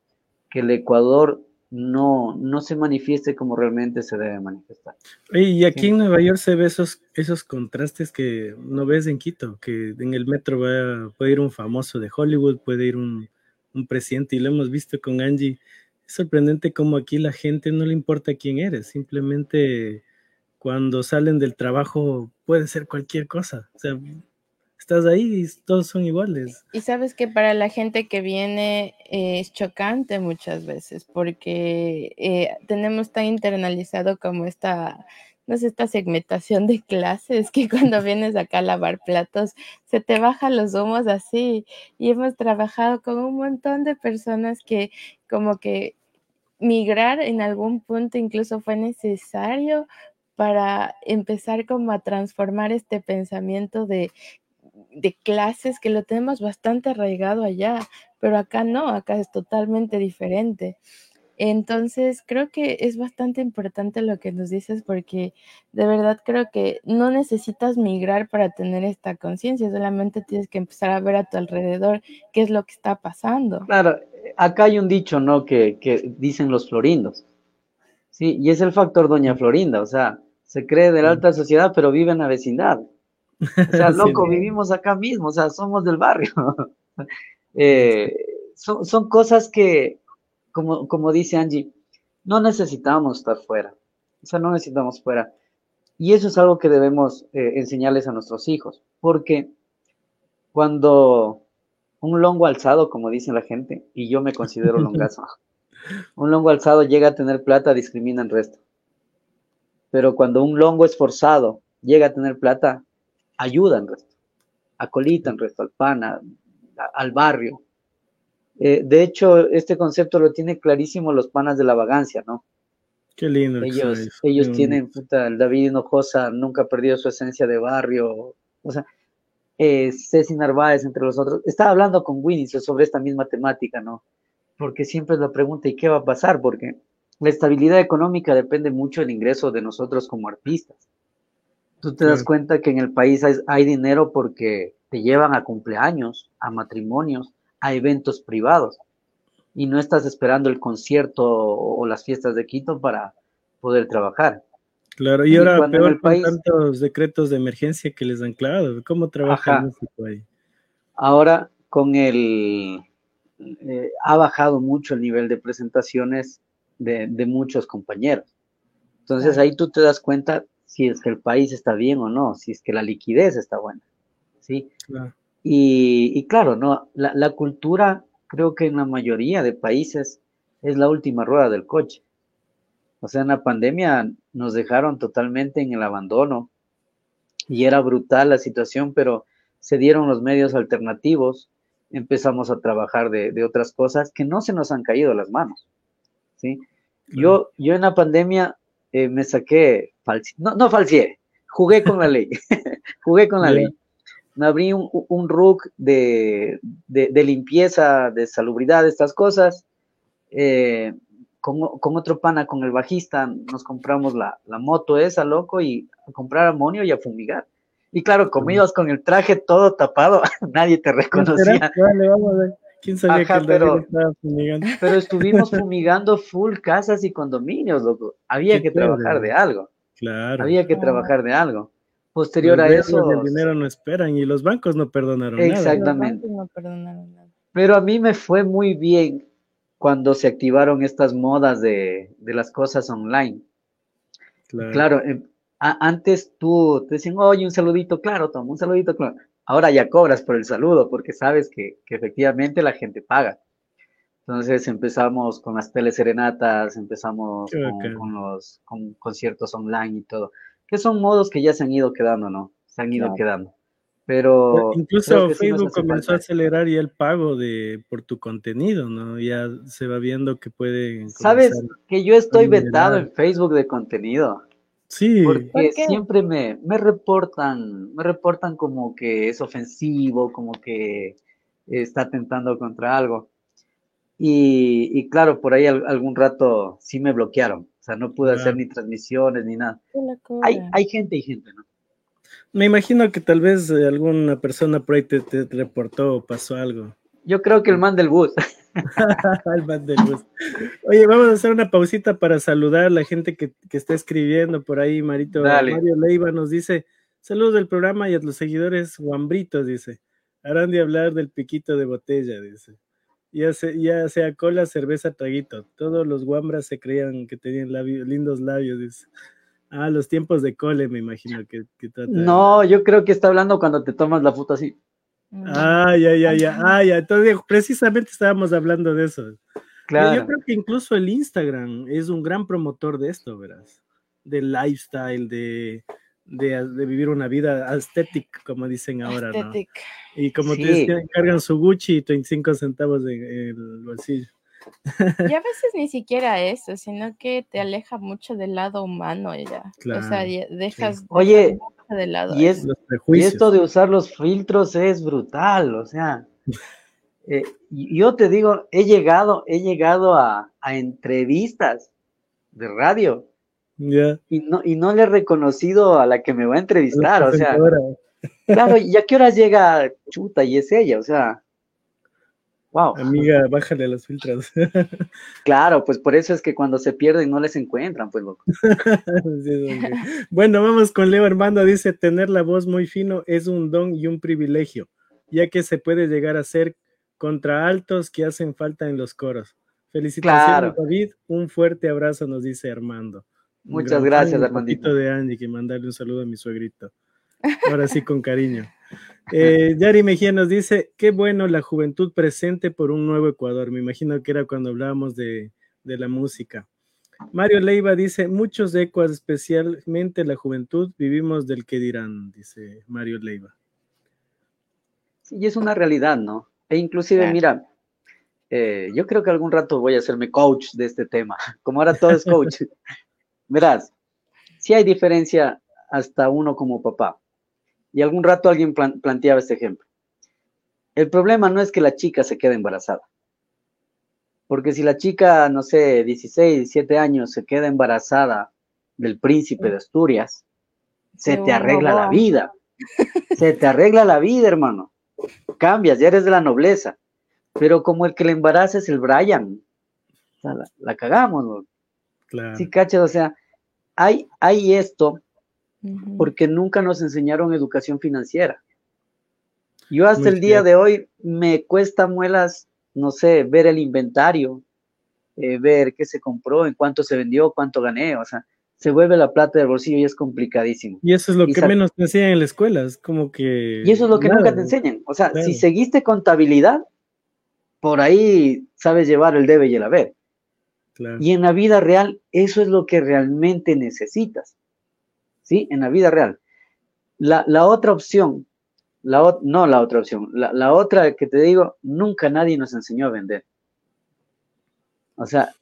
que el Ecuador no, no se manifieste como realmente se debe manifestar. y aquí en Nueva York se ve esos, esos contrastes que no ves en Quito, que en el metro va, puede ir un famoso de Hollywood, puede ir un, un presidente, y lo hemos visto con Angie. Es sorprendente como aquí la gente no le importa quién eres, simplemente cuando salen del trabajo puede ser cualquier cosa. O sea, estás ahí y todos son iguales. Y sabes que para la gente que viene eh, es chocante muchas veces porque eh, tenemos tan internalizado como esta, no sé, esta segmentación de clases que cuando vienes acá a lavar platos se te bajan los humos así. Y hemos trabajado con un montón de personas que como que migrar en algún punto incluso fue necesario para empezar como a transformar este pensamiento de, de clases que lo tenemos bastante arraigado allá, pero acá no, acá es totalmente diferente. Entonces, creo que es bastante importante lo que nos dices porque de verdad creo que no necesitas migrar para tener esta conciencia, solamente tienes que empezar a ver a tu alrededor qué es lo que está pasando. Claro, acá hay un dicho, ¿no? Que, que dicen los florindos. Sí, y es el factor Doña Florinda, o sea, se cree de la alta sociedad, pero vive en la vecindad. O sea, loco, vivimos acá mismo, o sea, somos del barrio. eh, son, son cosas que, como, como dice Angie, no necesitamos estar fuera. O sea, no necesitamos fuera. Y eso es algo que debemos eh, enseñarles a nuestros hijos, porque cuando un longo alzado, como dice la gente, y yo me considero longazo, un longo alzado llega a tener plata, discrimina el resto. Pero cuando un longo esforzado llega a tener plata, ayuda al resto, acolita al resto, al pana, al barrio. Eh, de hecho, este concepto lo tiene clarísimo los panas de la vagancia, ¿no? Qué lindo. Ellos, ellos tienen, puta, el David Hinojosa nunca ha perdido su esencia de barrio. O sea, eh, Ceci Narváez, entre los otros. Estaba hablando con Winnie sobre esta misma temática, ¿no? Porque siempre es la pregunta, ¿y qué va a pasar? Porque la estabilidad económica depende mucho del ingreso de nosotros como artistas. Tú te das cuenta que en el país hay dinero porque te llevan a cumpleaños, a matrimonios, a eventos privados y no estás esperando el concierto o, las fiestas de Quito para poder trabajar. Claro, y, ahora peor con tantos decretos de emergencia que les han clavado. ¿Cómo trabaja México ahí? Ahora, con el... Eh, ha bajado mucho el nivel de presentaciones de, muchos compañeros. Entonces ahí tú te das cuenta si es que el país está bien o no, si es que la liquidez está buena. ¿sí? Claro. Y, claro, ¿no? La, cultura creo que en la mayoría de países es la última rueda del coche. O sea, en la pandemia nos dejaron totalmente en el abandono y era brutal la situación, pero se dieron los medios alternativos, empezamos a trabajar de, otras cosas que no se nos han caído las manos. ¿sí? Yo, yo en la pandemia eh, me saqué, no, no falseé, jugué con la ley, jugué con la ley me abrí un, un RUC de, limpieza, de salubridad, de estas cosas. Eh, con, otro pana, con el bajista, nos compramos la, moto esa, loco, y a comprar amonio y a fumigar. Y claro, como ibas con el traje todo tapado, nadie te reconocía. ¿Quién sabía que el pero, estaba fumigando? Pero estuvimos fumigando full casas y condominios, loco. Había que trabajar de algo. Claro. Había que trabajar de algo. Posterior a eso. El dinero no esperan y los bancos no perdonaron nada. Exactamente. Pero a mí me fue muy bien cuando se activaron estas modas de, las cosas online. Claro, em, antes tú te decían, oye, un saludito, claro, toma un saludito, claro. Ahora ya cobras por el saludo porque sabes que, efectivamente la gente paga. Entonces empezamos con las teleserenatas, empezamos con, con, los con conciertos online y todo que son modos que ya se han ido quedando, ¿no? Se han ido quedando. Pero incluso Facebook comenzó a acelerar ya el pago de por tu contenido, ¿no? Ya se va viendo que puede. Sabes que yo estoy vetado en Facebook de contenido. Sí. Porque siempre me, me reportan, me reportan como que es ofensivo, como que está atentando contra algo. Y, y claro, por ahí algún rato sí me bloquearon sea, no pude hacer ni transmisiones ni nada. Hay, hay gente y gente, ¿no? Me imagino que tal vez eh, alguna persona por ahí te, reportó o pasó algo. Yo creo que el man del bus. el man del bus. Oye, vamos a hacer una pausita para saludar a la gente que, está escribiendo por ahí. Marito Mario Leiva nos dice: Saludos del programa y a los seguidores guambritos, dice. Harán de hablar del piquito de botella, dice. Ya, ya sea cola, cerveza, traguito. Todos los guambras se creían que tenían lindos labios. Ah, los tiempos de cole, me imagino que, No, yo creo que está hablando cuando te tomas la foto así. Ah, ya, ya, ya. Ah, ya. Entonces, precisamente estábamos hablando de eso. Claro. Yo creo que incluso el Instagram es un gran promotor de esto, verás. Del lifestyle, de, de, vivir una vida estética, como dicen ahora, ¿no? Y como te cargan su Gucci y 25 centavos en el bolsillo. Y a veces ni siquiera eso, sino que te aleja mucho del lado humano ya. O sea, dejas, Oye, de lado. Y, es, y esto de usar los filtros es brutal, o sea, eh, yo te digo, he llegado, he llegado a, entrevistas de radio y, no, y no le he reconocido a la que me va a entrevistar, o sea, claro, ¿y a qué horas llega Chuta? Y es ella, o sea, wow. Amiga, bájale a los filtros. claro, pues por eso es que cuando se pierden no les encuentran, pues loco. bueno, vamos con Leo Armando, dice, tener la voz muy fino es un don y un privilegio, ya que se puede llegar a ser altos que hacen falta en los coros. Felicitaciones, David. Un fuerte abrazo, nos dice Armando. Muchas gracias, Armandito. de Andy, que mandarle un saludo a mi suegrito. Ahora sí, con cariño. Eh, Yari Mejía nos dice, qué bueno la juventud presente por un nuevo Ecuador. Me imagino que era cuando hablábamos de, de la música. Mario Leiva dice, muchos ecuas, especialmente la juventud, vivimos del que dirán, dice Mario Leiva. Sí, es una realidad, ¿no? E inclusive, mira, eh, yo creo que algún rato voy a hacerme coach de este tema, como ahora todo es coach. Verás, si hay diferencia hasta uno como papá. Y algún rato alguien planteaba este ejemplo. El problema no es que la chica se quede embarazada. Porque si la chica, no sé, 16, 17 años se queda embarazada del príncipe de Asturias, se te arregla la vida. Se te arregla la vida, hermano cambias, ya eres de la nobleza. Pero como el que le embaraza es el Brian, la, cagamos, ¿no? Claro. Sí, cachas, o sea, hay, hay esto porque nunca nos enseñaron educación financiera. Yo hasta el día de hoy me cuesta muelas, no sé, ver el inventario, eh, ver qué se compró, en cuánto se vendió, cuánto gané, o sea, se vuelve la plata del bolsillo y es complicadísimo. Y eso es lo que menos te enseñan en la escuela, es como que... Y eso es lo que nunca te enseñan. O sea, si seguiste contabilidad, por ahí sabes llevar el debe y el haber. Y en la vida real, eso es lo que realmente necesitas. ¿Sí? En la vida real. La, otra opción, la, no la otra opción, la, la otra que te digo, nunca nadie nos enseñó a vender. O sea,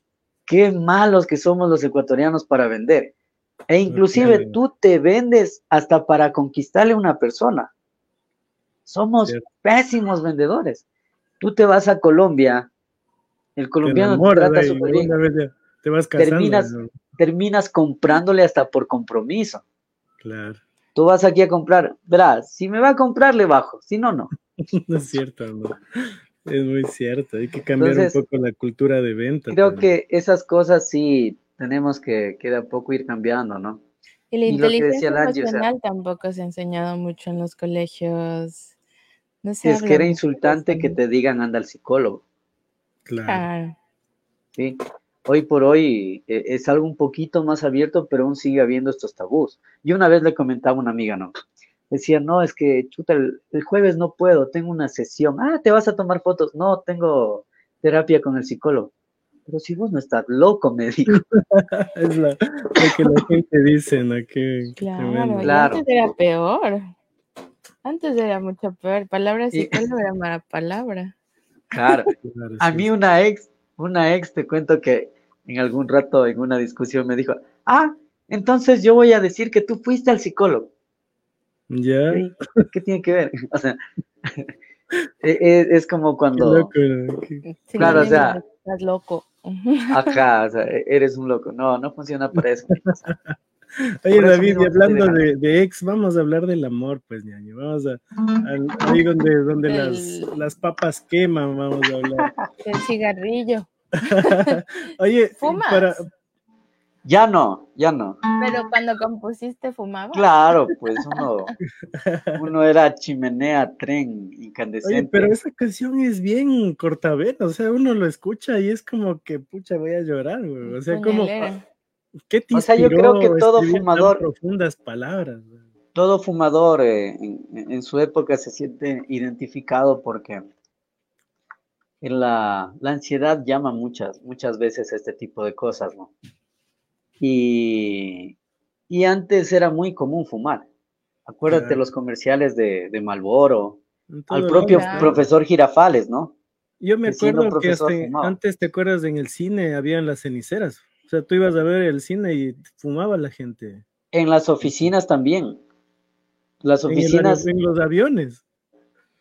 qué malos que somos los ecuatorianos para vender. E inclusive tú te vendes hasta para conquistarle a una persona. Somos pésimos vendedores. Tú te vas a Colombia, el colombiano te trata súper bien. Te vas terminas, terminas comprándole hasta por compromiso. Claro. Tú vas aquí a comprar, verás, si me va a comprar, le bajo, si no, no. no es cierto, no. Es muy cierto, hay que cambiar un poco la cultura de venta. Creo que esas cosas sí tenemos que, que de a poco ir cambiando, ¿no? Y la inteligencia emocional tampoco se ha enseñado mucho en los colegios. No es que era insultante que te digan anda al psicólogo. Claro. Sí. Hoy por hoy eh, es algo un poquito más abierto, pero aún sigue habiendo estos tabús. Yo una vez le comentaba a una amiga, ¿no? decía, no, es que, chuta, el, jueves no puedo, tengo una sesión. Ah, ¿te vas a tomar fotos? No, tengo terapia con el psicólogo. Pero si vos no estás loco, me dijo. es lo que la gente dice, ¿no? claro, antes era peor. Antes era mucho peor. Palabra psicólogo era mala palabra. Claro. A mí una ex, una ex, te cuento que en algún rato en una discusión me dijo, ah, entonces yo voy a decir que tú fuiste al psicólogo. Ya. ¿Qué, tiene que ver? O sea, e, e, es, como cuando. claro, o sea. Estás loco. Ajá, o sea, e, eres un loco. No, no funciona para eso. Oye, David, y hablando de, ex, vamos a hablar del amor, pues, ñaño. Vamos a, ahí donde, donde las, las papas queman, vamos a hablar. El cigarrillo. Oye, para, ya no, ya no. Pero cuando compusiste fumaba. Claro, pues uno, uno era chimenea, tren, incandescente. Oye, pero esa canción es bien cortavena, o sea, uno lo escucha y es como que, pucha, voy a llorar, güey. O sea, como, ¿qué te O sea, yo creo que todo fumador. Profundas palabras. Todo fumador eh, en, su época se siente identificado porque en la, la ansiedad llama muchas, muchas veces a este tipo de cosas, ¿no? Y, antes era muy común fumar. Acuérdate los comerciales de, de Malboro, al propio profesor Girafales, ¿no? Yo me acuerdo que hasta antes, ¿te acuerdas? En el cine habían las ceniceras. O sea, tú ibas a ver el cine y fumaba la gente. En las oficinas también. Las En, el oficinas, en los aviones.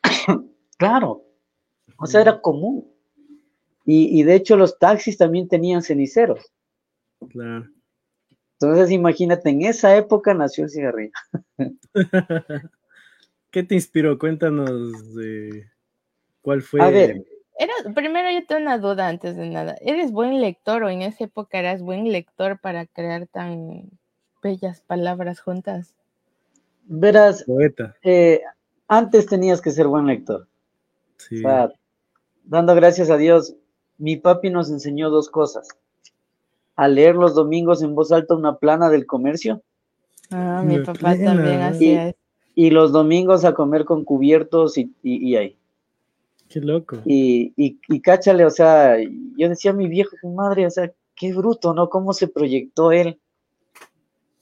claro. O sea, era común. Y, y de hecho los taxis también tenían ceniceros. Claro. Entonces, imagínate, en esa época nació el cigarrillo. ¿Qué te inspiró? Cuéntanos de cuál fue. A ver, Era- primero yo tengo una duda antes de nada. ¿Eres buen lector o en esa época eras buen lector para crear tan bellas palabras juntas? verás, poeta. eh, antes tenías que ser buen lector. Sí. O sea, dando gracias a Dios, mi papi nos enseñó dos cosas. A leer los domingos en voz alta una plana del comercio Ah, mi papá plena. también hacía eso. y los domingos a comer con cubiertos y, y, y ahí. Qué loco. Y, y, y cáchale, o sea, yo decía a mi viejo, "Qué madre, o sea, qué bruto, ¿no? ¿Cómo se proyectó él?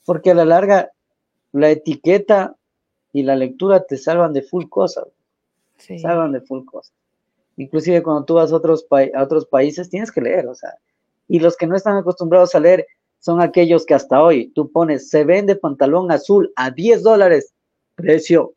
Porque a la larga, la etiqueta y la lectura te salvan de full cosas. Sí. salvan de full cosas. Inclusive cuando tú vas a otros, pa- a otros países tienes que leer, o sea, y los que no están acostumbrados a leer son aquellos que hasta hoy tú pones, se vende pantalón azul a 10 dólares, precio,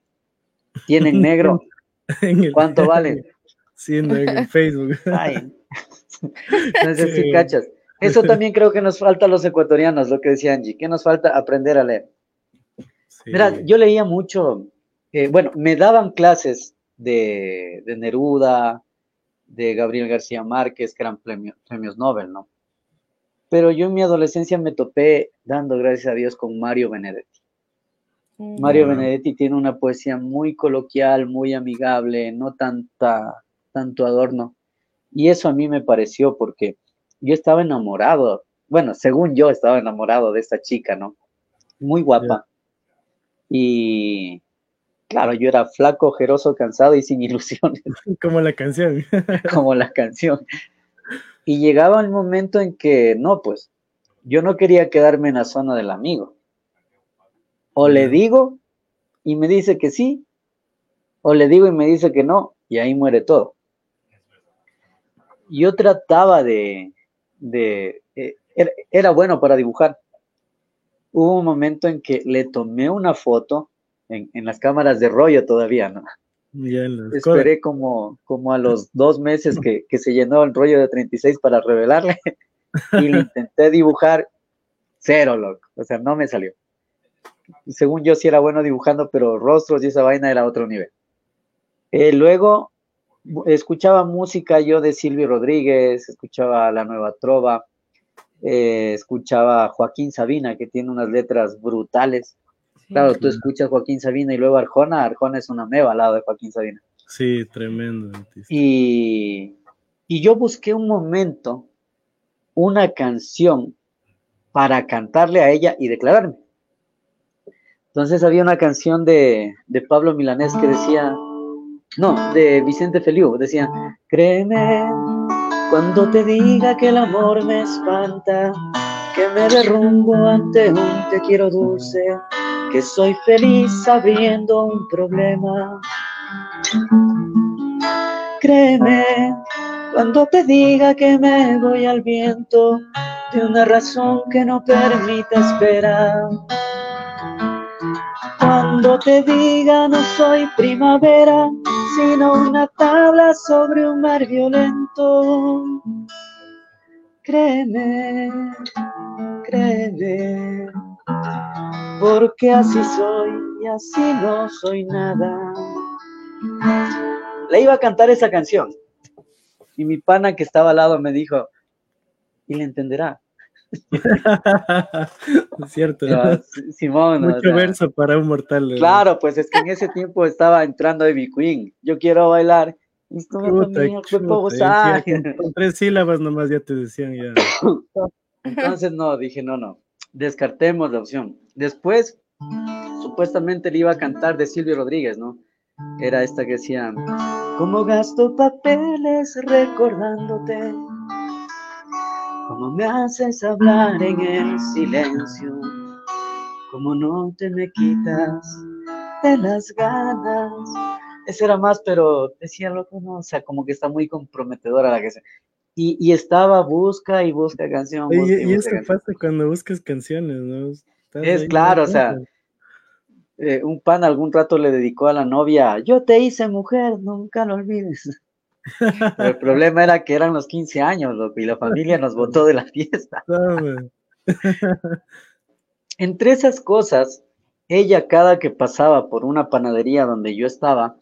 tienen negro, ¿cuánto vale? Sí, en, Facebook. Ay. Entonces sí Sí. cachas. Eso también creo que nos falta a los ecuatorianos, lo que decía Angie, que nos falta aprender a leer. Sí. Mira, yo leía mucho, eh, bueno, me daban clases de, de Neruda, de Gabriel García Márquez, que eran premio- premios Nobel, ¿no? Pero yo en mi adolescencia me topé, dando gracias a Dios, con Mario Benedetti. Mm. Mario. Benedetti tiene una poesía muy coloquial, muy amigable, no tanta, tanto adorno. Y eso a mí me pareció porque yo estaba enamorado, bueno, según yo estaba enamorado de esta chica, ¿no? Muy guapa. Y claro, yo era flaco, ojeroso, cansado y sin ilusiones, Como la canción. como la canción. Y llegaba el momento en que, no, pues, yo no quería quedarme en la zona del amigo. O le digo y me dice que sí, o le digo y me dice que no, y ahí muere todo. Yo trataba de, de eh, era, era bueno para dibujar. Hubo un momento en que le tomé una foto en, en las cámaras de rollo todavía, ¿no? Esperé como, como a los dos meses que, que se llenó el rollo de 36 para revelarle y le intenté dibujar cero, loco. O sea, no me salió. Según yo sí era bueno dibujando, pero rostros y esa vaina era otro nivel. Eh, luego escuchaba música yo de Silvio Rodríguez, escuchaba La Nueva Trova, eh, escuchaba a Joaquín Sabina, que tiene unas letras brutales. Sí. Claro, tú escuchas Joaquín Sabina y luego Arjona, Arjona es una meva al lado de Joaquín Sabina. Sí, tremendo. artista. Y, y yo busqué un momento, una canción para cantarle a ella y declararme. Entonces había una canción de, de Pablo Milanés que decía, no, de Vicente Feliu, decía, créeme cuando te diga que el amor me espanta, que me derrumbo ante un te quiero dulce, que soy feliz sabiendo un problema. Créeme cuando te diga que me voy al viento de una razón que no permita esperar. Cuando te diga no soy primavera, sino una tabla sobre un mar violento. Créeme, créeme, porque así soy y así no soy nada. Le iba a cantar esa canción y mi pana que estaba al lado me dijo, y le entenderá. es cierto. Pero, S- Simón, o Mucho sea, verso para un mortal. Claro, pues es que en ese tiempo estaba entrando Ivy Queen. Yo quiero bailar. Chuta, mío, chuta, decía, con tres sílabas nomás ya te decían ya. Entonces no, dije no, no. Descartemos la opción. Después, supuestamente le iba a cantar de Silvio Rodríguez, ¿no? Era esta que decía, como gasto papeles recordándote, como me haces hablar en el silencio, como no te me quitas de las ganas ese era más, pero decía loco, no, o sea, como que está muy comprometedora la se... Y, y estaba busca y busca canción. Y, busca y eso canción. pasa cuando buscas canciones, ¿no? Estás Es claro, o sea, Eh, un pan algún rato le dedicó a la novia, yo te hice mujer, nunca lo olvides. Pero el problema era que eran los 15 años, loco, y la familia nos botó de la fiesta. Entre esas cosas, ella cada que pasaba por una panadería donde yo estaba,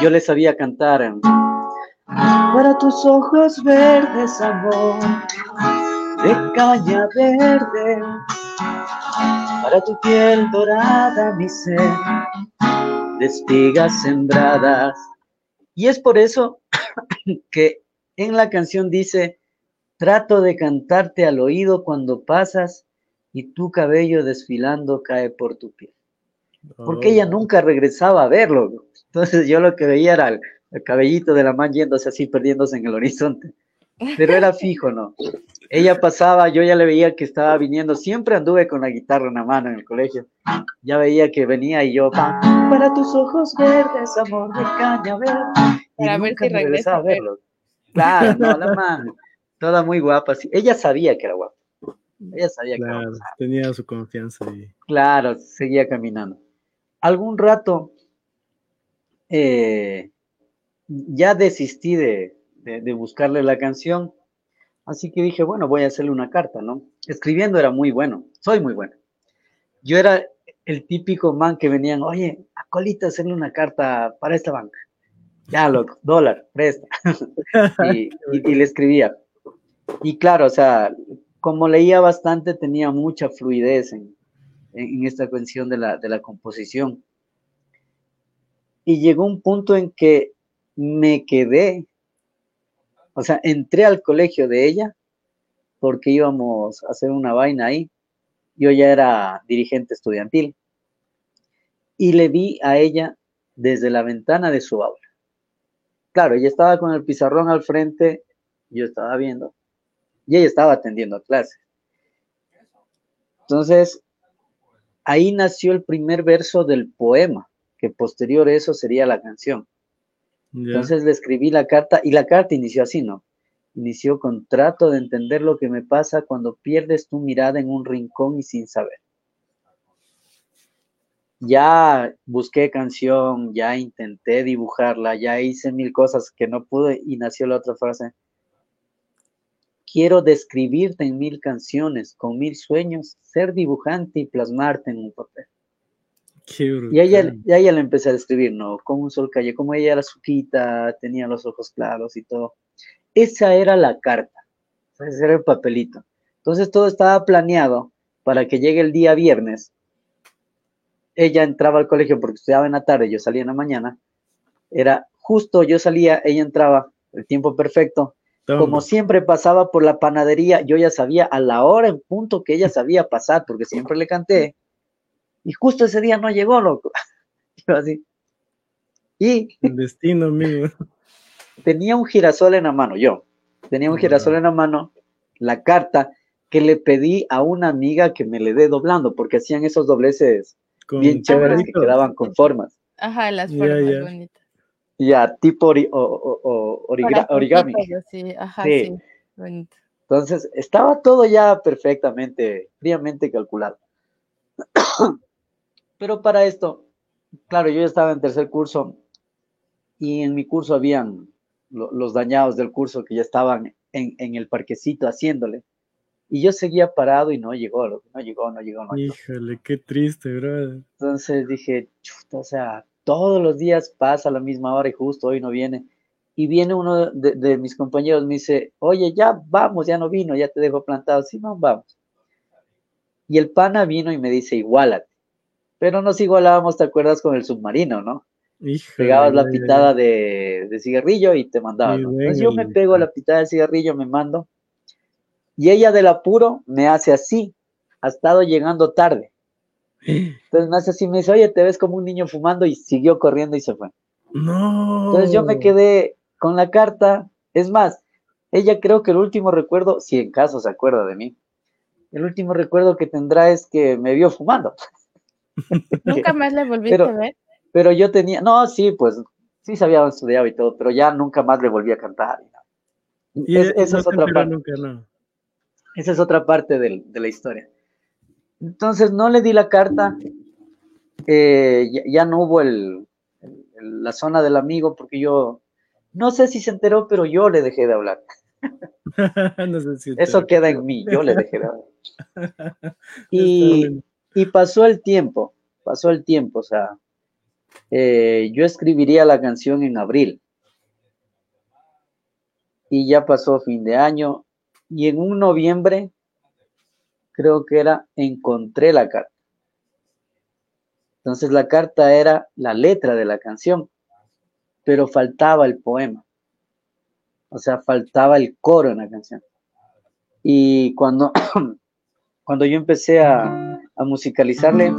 yo le sabía cantar en, Para tus ojos verdes, amor, de caña verde, para tu piel dorada, mi ser, de espigas sembradas. Y es por eso que en la canción dice, trato de cantarte al oído cuando pasas y tu cabello desfilando cae por tu piel. Porque Oh, ella nunca regresaba a verlo. Entonces yo lo que veía era el, el cabellito de la man yéndose así, perdiéndose en el horizonte. Pero era fijo, ¿no? Ella pasaba, yo ya le veía que estaba viniendo, siempre anduve con la guitarra en la mano en el colegio. Ya veía que venía y yo, "Pa- para tus ojos verdes, amor de caña verde. Y Para ver nunca si me regresa a verlo. Claro, no, la man, toda muy guapa. sí. Ella sabía que era guapa. Ella sabía que era Claro, guapa. tenía su confianza y Claro, seguía caminando. Algún rato eh, ya desistí de, de- de buscarle la canción, así que dije, bueno, voy a hacerle una carta, ¿no? Escribiendo era muy bueno, soy muy bueno. Yo era el típico man que venían, oye, a colita hacerle una carta para esta banca. Ya, loco, dólar, presta. y, le escribía. Y claro, o sea, como leía bastante, tenía mucha fluidez en, en, en esta cuestión de la, de la composición. Y llegó un punto en que me quedé, o sea, entré al colegio de ella porque íbamos a hacer una vaina ahí. Yo ya era dirigente estudiantil y le vi a ella desde la ventana de su aula. Claro, ella estaba con el pizarrón al frente, yo estaba viendo, y ella estaba atendiendo a clases. Entonces, ahí nació el primer verso del poema, que posterior a eso sería la canción. Entonces le escribí la carta y la carta inició así, ¿no? Inició con trato de entender lo que me pasa cuando pierdes tu mirada en un rincón y sin saber. Ya busqué canción, ya intenté dibujarla, ya hice mil cosas que no pude y nació la otra frase. Quiero describirte en mil canciones, con mil sueños, ser dibujante y plasmarte en un papel. Y ella, y a ella le empecé a describir, ¿no? Como un sol calle, como ella era suquita, tenía los ojos claros y todo. Esa era la carta, ese era el papelito. Entonces todo estaba planeado para que llegue el día viernes. Ella entraba al colegio porque estudiaba en la tarde, yo salía en la mañana. Era justo, yo salía, ella entraba, el tiempo perfecto. Toma. Como siempre pasaba por la panadería, yo ya sabía a la hora en punto que ella sabía pasar, porque siempre le canté. Y justo ese día no llegó, loco. Yo así. Y El destino, amigo. tenía un girasol en la mano, yo. Tenía un girasol en la mano, la carta que le pedí a una amiga que me le dé doblando, porque hacían esos dobleces Con bien chéveres que quedaban con formas. Ajá, las formas ya. bonitas. Ya, tipo ori- o- o- o- origra- origami. Así, Ajá, Sí. sí. bonito. Entonces, estaba todo ya perfectamente, fríamente calculado. Pero para esto, claro, yo ya estaba en tercer curso y en mi curso habían lo- los dañados del curso que ya estaban en, en el parquecito haciéndole. Y yo seguía parado y no llegó, no llegó, no llegó, no llegó. Híjole, qué triste, brother. Entonces dije, chuta, o sea, todos los días pasa a la misma hora y justo hoy no viene. Y viene uno de, de mis compañeros, me dice, oye, ya vamos, ya no vino, ya te dejo plantado. Sí, no, vamos. Y el pana vino y me dice, igualate. Pero nos igualábamos, ¿te acuerdas? Con el submarino, ¿no? Híjole. Pegabas la pitada de, de cigarrillo y te mandaban. ¿no? Entonces yo me pego la pitada de cigarrillo, me mando. Y ella del apuro me hace así. Ha estado llegando tarde. Entonces me hace así, me dice, oye, te ves como un niño fumando y siguió corriendo y se fue. No. Entonces yo me quedé con la carta. Es más, ella creo que el último recuerdo, si en caso se acuerda de mí, el último recuerdo que tendrá es que me vio fumando. ¿Nunca más le volviste Pero- a ver? Pero yo tenía, no, sí, pues sí sabía estudiado y todo, pero ya nunca más le volví a cantar. Y esa es otra parte. Esa es otra parte de, la historia. Entonces no le di la carta, eh, ya, no hubo el, la zona del amigo porque yo, no sé si se enteró, pero yo le dejé de hablar. Eso queda en mí, yo le dejé de hablar. y, y pasó el tiempo, pasó el tiempo, o sea, eh, yo escribiría la canción en abril. Y ya pasó fin de año. Y en un noviembre, creo que era, encontré la carta. Entonces la carta era la letra de la canción, pero faltaba el poema. O sea, faltaba el coro en la canción. Y cuando, cuando yo empecé a, musicalizarle,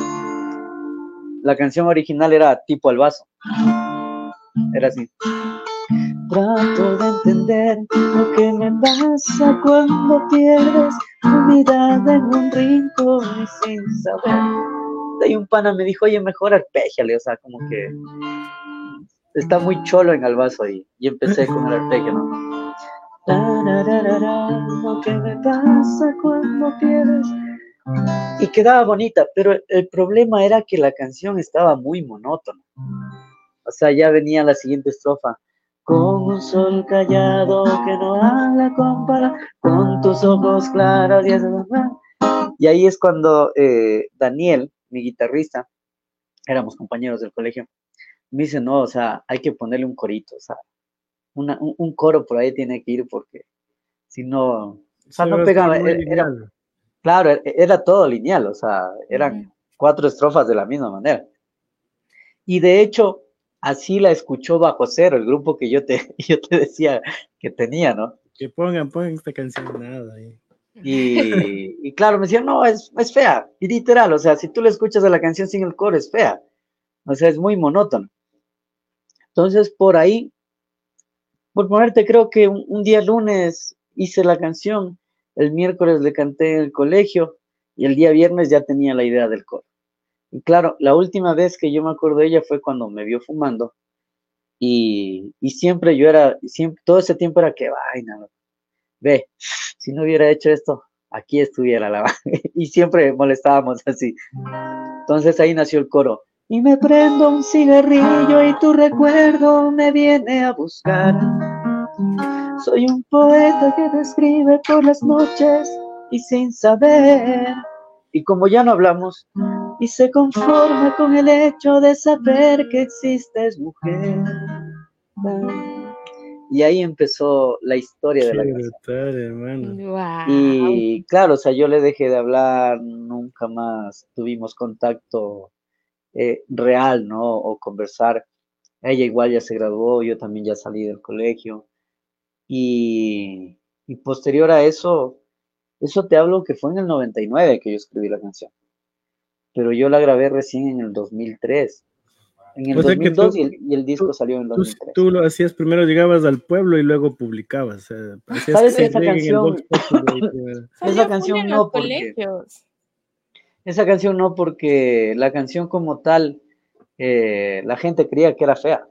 la canción original era tipo al vaso. Era así. Trato de entender lo que me pasa cuando pierdes tu mirada en un rincón y sin saber. Y un pana me dijo, oye, mejor arpégiale, o sea, como que está muy cholo en el vaso ahí. Y empecé con el arpegio, ¿no? Me cuando y quedaba bonita, pero el problema era que la canción estaba muy monótona. O sea, ya venía la siguiente estrofa. Con un sol callado que no habla compara, con tus ojos claros y Y ahí es cuando eh, Daniel, mi guitarrista, éramos compañeros del colegio, me dice, no, o sea, hay que ponerle un corito, o sea, un, coro por ahí tiene que ir porque si no, o sea, no pegaba, era, Claro, e-, era todo lineal, o sea, eran cuatro estrofas de la misma manera. Y de hecho, así la escuchó Bajo Cero, el grupo que yo te, yo te decía que tenía, ¿no? Que pongan, pongan esta canción nada. Ahí. Y, claro, me decían, no, es, es fea. Y literal, o sea, si tú le escuchas a la canción sin el coro, es fea. O sea, es muy monótono. Entonces, por ahí, por ponerte, creo que un día lunes hice la canción el miércoles le canté en el colegio y el día viernes ya tenía la idea del coro. Y claro, la última vez que yo me acuerdo de ella fue cuando me vio fumando y, siempre yo era, siempre, todo ese tiempo era que vaina, ve, si no hubiera hecho esto, aquí estuviera la y siempre molestábamos así. Entonces ahí nació el coro. Y me prendo un cigarrillo y tu recuerdo me viene a buscar. Soy un poeta que describe por las noches y sin saber. Y como ya no hablamos, y se conforma con el hecho de saber que existes mujer. Y ahí empezó la historia de la canción. Y claro, o sea, yo le dejé de hablar, nunca más tuvimos contacto eh, real, ¿no? O conversar. Ella igual ya se graduó, yo también ya salí del colegio. Y, posterior a eso, eso te hablo que fue en el 99 que yo escribí la canción. Pero yo la grabé recién en el 2003. En el 2002 y, el, disco salió en el 2003. Tú, lo hacías primero, llegabas al pueblo y luego publicabas. ¿Sabes esa canción? esa canción no porque... Esa canción no porque la canción como tal, eh, la gente creía que era fea.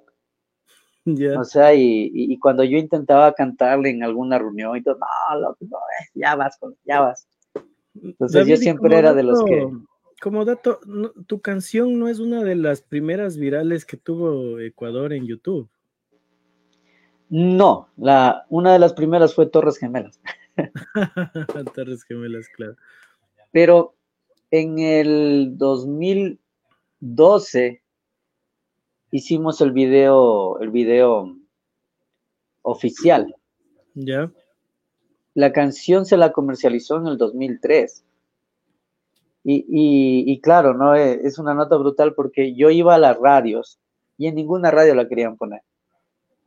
O sea, y, cuando yo intentaba cantarle en alguna reunión y todo, no, eh, ya vas, ya vas. Entonces yo siempre era de los que... Como dato, tu canción no es una de las primeras virales que tuvo Ecuador en YouTube. No, la, una de las primeras fue Torres Gemelas. Torres Gemelas, claro. Pero en el 2012 hicimos el video, el video oficial. Ya. La canción se la comercializó en el 2003. Y, y, claro, ¿no? Eh, es una nota brutal porque yo iba a las radios y en ninguna radio la querían poner.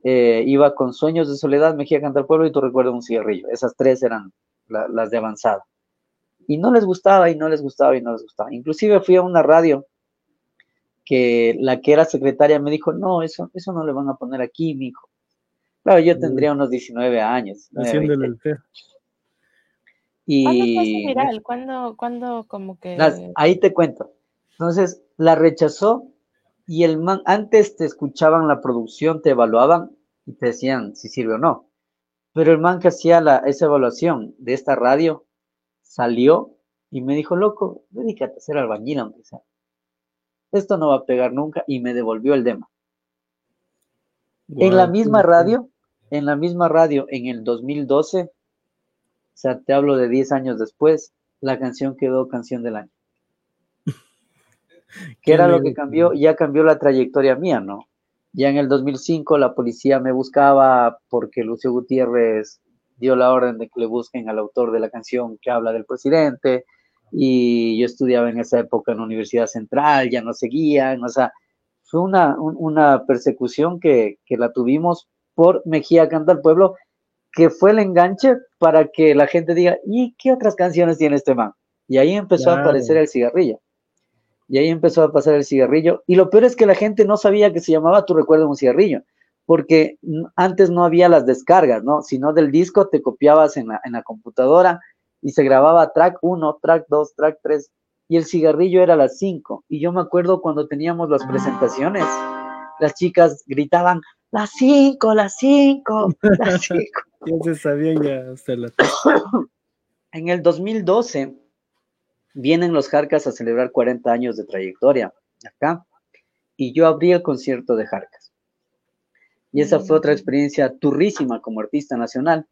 Eh, iba con Sueños de Soledad, Mejía Cantar Pueblo y Tu Recuerdo un Cigarrillo. Esas tres eran las de avanzada. Y no les gustaba y no les gustaba y no les gustaba. Inclusive fui a una radio que la que era secretaria me dijo, no, eso, eso no le van a poner aquí, mi hijo. Claro, yo tendría unos 19 años. Haciéndole el feo. Y... viral? ¿Cuándo, ¿Cuándo, como que...? ahí te cuento. Entonces, la rechazó Y el man, antes te escuchaban la producción, te evaluaban y te decían si sirve o no. Pero el man que hacía la, esa evaluación de esta radio salió y me dijo, loco, dedícate a ser albañil aunque sea. Esto no va a pegar nunca y me devolvió el demo. en la misma radio, en la misma radio, en el 2012, o sea, te hablo de 10 años después, la canción quedó canción del año. ¿Qué era lo que cambió? Ya cambió la trayectoria mía, ¿no? Ya en el 2005 la policía me buscaba porque Lucio Gutiérrez dio la orden de que le busquen al autor de la canción que habla del presidente y yo estudiaba en esa época en la Universidad Central, ya no seguían, o sea, fue una, una persecución que, que, la tuvimos por Mejía Canta al Pueblo, que fue el enganche para que la gente diga, ¿y qué otras canciones tiene este man? Y ahí empezó a aparecer el cigarrillo. Y ahí empezó a pasar el cigarrillo. Y lo peor es que la gente no sabía que se llamaba Tu recuerdo un cigarrillo, porque antes no había las descargas, ¿no? Sino del disco te copiabas en la, en la computadora y se grababa track 1, track 2, track 3 y el cigarrillo era a las 5. Y yo me acuerdo cuando teníamos las presentaciones, las chicas gritaban, las 5, las 5, las 5. ya se sabían ya hasta la... en el 2012 vienen los Jarcas a celebrar 40 años de trayectoria acá y yo abrí el concierto de Jarcas. Y esa fue otra mm. experiencia turrísima como artista nacional,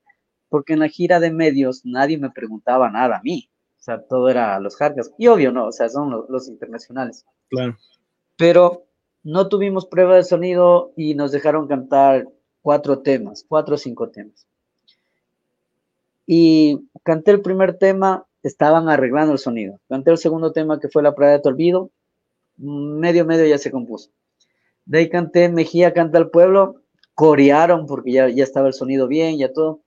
porque en la gira de medios nadie me preguntaba nada a mí. O sea, todo era los Jarcas. Y obvio, no, o sea, son los, los internacionales. Claro. Pero no tuvimos prueba de sonido y nos dejaron cantar cuatro temas, cuatro o cinco temas. Y canté el primer tema estaban arreglando el sonido. Canté el segundo tema que fue La Prueba de tu Olvido, medio medio ya se compuso. De ahí canté Mejía canta al pueblo, corearon porque ya, ya estaba el sonido bien, ya todo.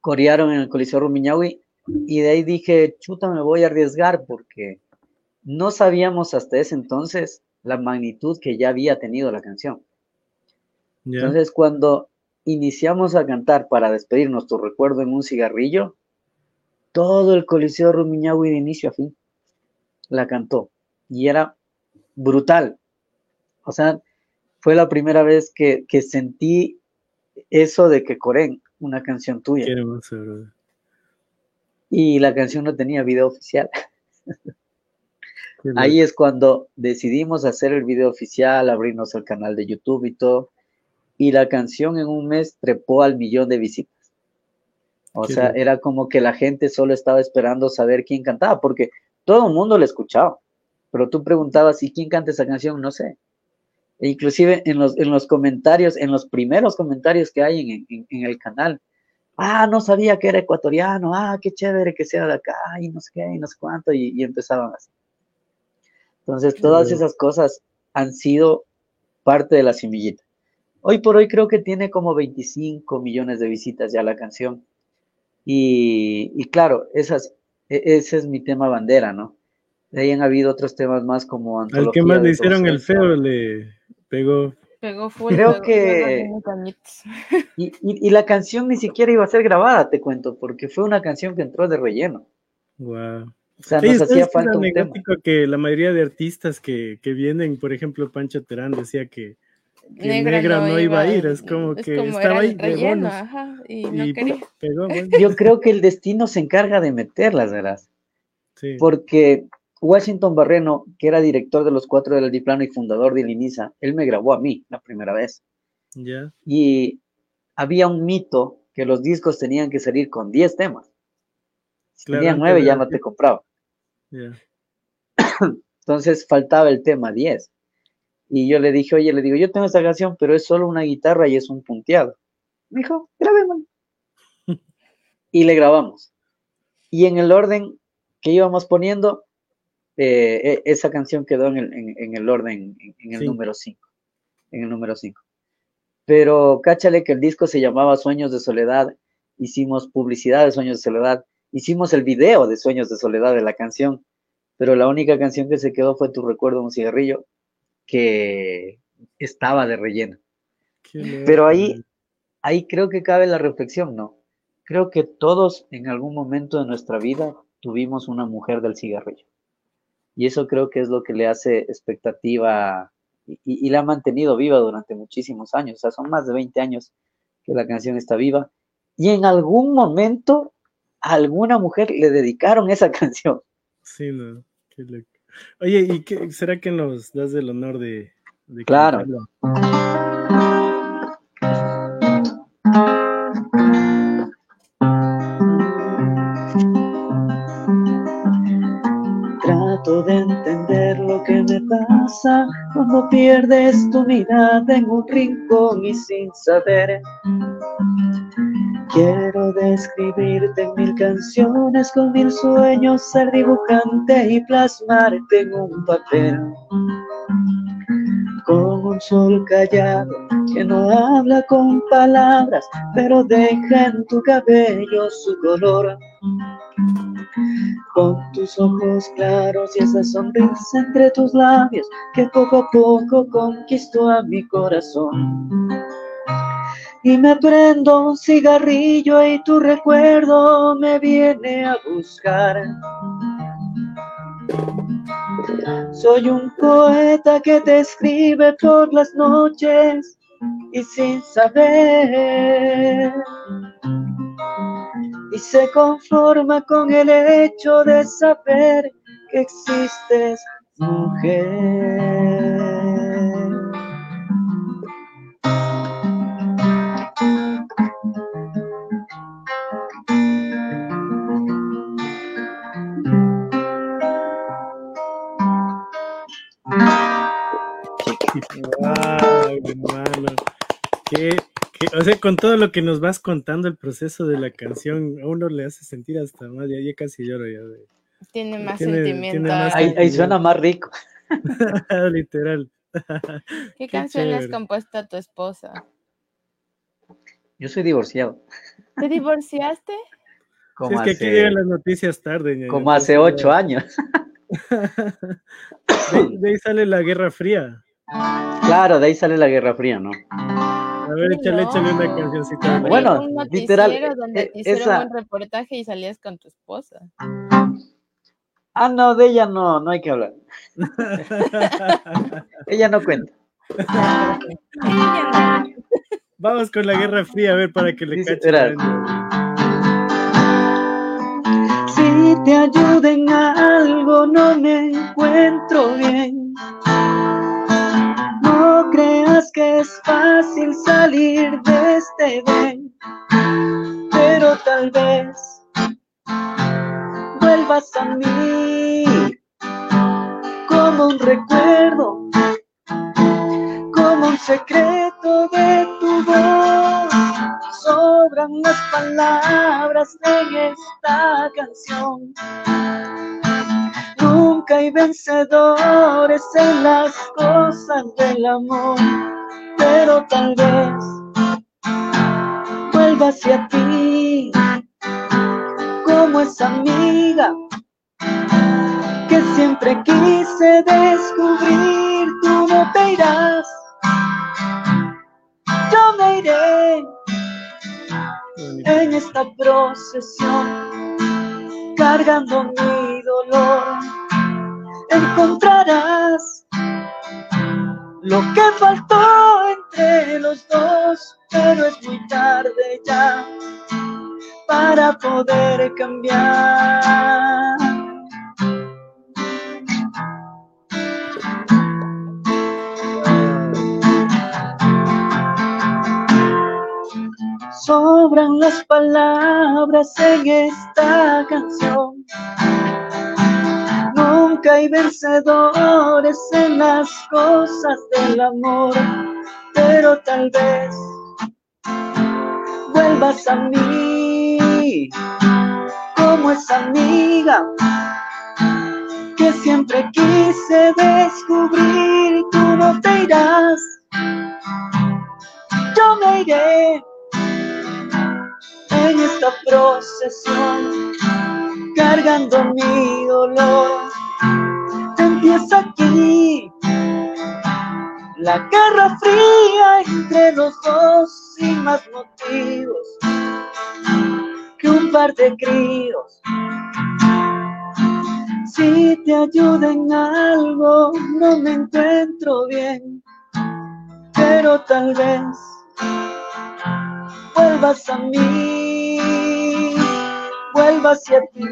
Corearon en el Coliseo Rumiñahui y de ahí dije, chuta, me voy a arriesgar porque no sabíamos hasta ese entonces la magnitud que ya había tenido la canción. Entonces, cuando iniciamos a cantar para despedirnos, tu recuerdo en un cigarrillo, todo el Coliseo Rumiñahui de inicio a fin la cantó y era brutal. O sea, fue la primera vez que, sentí eso de que Corén, una canción tuya. y la canción no tenía video oficial. Ahí es cuando decidimos hacer el video oficial, abrirnos el canal de YouTube y todo. Y la canción en un mes trepó al millón de visitas. O sea, era como que la gente solo estaba esperando saber quién cantaba, porque todo el mundo la escuchaba. Pero tú preguntabas, ¿y quién canta esa canción? No sé. E inclusive en los, en los comentarios, en los primeros comentarios que hay en, el canal, ah, no sabía que era ecuatoriano, ah, qué chévere que sea de acá, y no sé qué, y no sé cuánto, y, empezaban así. Entonces, todas esas cosas han sido parte de la semillita. Hoy por hoy creo que tiene como 25 millones de visitas ya la canción. Y, claro, esas, e, ese es mi tema bandera, ¿no? De ahí han habido otros temas más como Al que más le hicieron el feo le pegó. Pegó fuerte. Creo que... Y, y, la canción ni siquiera iba a ser grabada, te cuento, porque fue una canción que entró de relleno. Wow. O sea, nos hacía falta un tema. que la mayoría de artistas que, que vienen, por ejemplo, Pancho Terán decía que que negra, no, iba, a ir, es como que estaba ahí relleno, ajá, y no quería. Yo creo que el destino se encarga de meterlas, ¿verdad? Sí. Porque Washington Barreno, que era director de los cuatro del Altiplano y fundador de Ilinisa, él me grabó a mí la primera vez. Ya. Y había un mito que los discos tenían que salir con 10 temas. Si tenían 9 ya no te compraba. Ya. Entonces faltaba el tema 10. Y yo le dije, oye, le digo, yo tengo esta canción, pero es solo una guitarra y es un punteado. Me dijo, grabemos. y le grabamos. Y en el orden que íbamos poniendo, eh, e, esa canción quedó en el, orden, en, el número 5. En el número 5. Pero cáchale que el disco se llamaba Sueños de Soledad. Hicimos publicidad de Sueños de Soledad. Hicimos el video de Sueños de Soledad de la canción. Pero la única canción que se quedó fue Tu Recuerdo, un cigarrillo que estaba de relleno. Pero ahí, ahí creo que cabe la reflexión, ¿no? Creo que todos en algún momento de nuestra vida tuvimos una mujer del cigarrillo. Y eso creo que es lo que le hace expectativa y, la ha mantenido viva durante muchísimos años, o sea, son más de 20 años que la canción está viva, y en algún momento a alguna mujer le dedicaron esa canción. Sí, no, qué Oye, ¿y qué, será que nos das el honor de... de claro. De entender lo que me pasa cuando pierdes tu mirada en un rincón y sin saber. Quiero describirte en mil canciones con mil sueños, ser dibujante y plasmarte en un papel. Un sol callado que no habla con palabras, pero deja en tu cabello su color con tus ojos claros y esa sonrisa entre tus labios que poco a poco conquistó a mi corazón. Y me prendo un cigarrillo y tu recuerdo me viene a buscar. Soy un poeta que te escribe por las noches y sin saber y se conforma con el hecho de saber que existes, mujer. Wow, hermano. Qué o sea, con todo lo que nos vas contando el proceso de la canción, a uno le hace sentir hasta más, ya, casi lloro ya. Tiene más sentimiento. ahí, suena más rico. Literal. ¿Qué, canción has compuesto a tu esposa? Yo soy divorciado. ¿Te divorciaste? es que aquí llegan las noticias tarde. como hace ocho años. de ahí sale la Guerra Fría. Claro, de ahí sale la Guerra Fría, ¿no? A ver, échale, échale una cancioncita. Bueno, un literal. donde eh, te hicieron un reportaje y salías con tu esposa. Ah, no, de ella no, no hay que hablar. ella no cuenta. Vamos con la Guerra Fría, a ver, para que le Dice, Si te ayuden algo, no me encuentro bien creas que es fácil salir de este bien, pero tal vez vuelvas a mí como un recuerdo, como un secreto de tu voz. Sobran las palabras en esta canción Nunca hay vencedores en las cosas del amor, pero tal vez vuelva hacia ti como esa amiga que siempre quise descubrir. Tú no te irás, yo me iré en esta procesión cargando mi dolor encontrarás lo que faltó entre los dos, pero es muy tarde ya para poder cambiar. Sobran las palabras en esta canción Hay vencedores en las cosas del amor, pero tal vez vuelvas a mí como esa amiga que siempre quise descubrir. Tú no te irás, yo me iré en esta procesión cargando mi dolor empieza aquí. La guerra fría entre los dos sin más motivos que un par de críos. si te ayuda en algo, no me encuentro bien, pero tal vez vuelvas a mí, vuelvas hacia ti.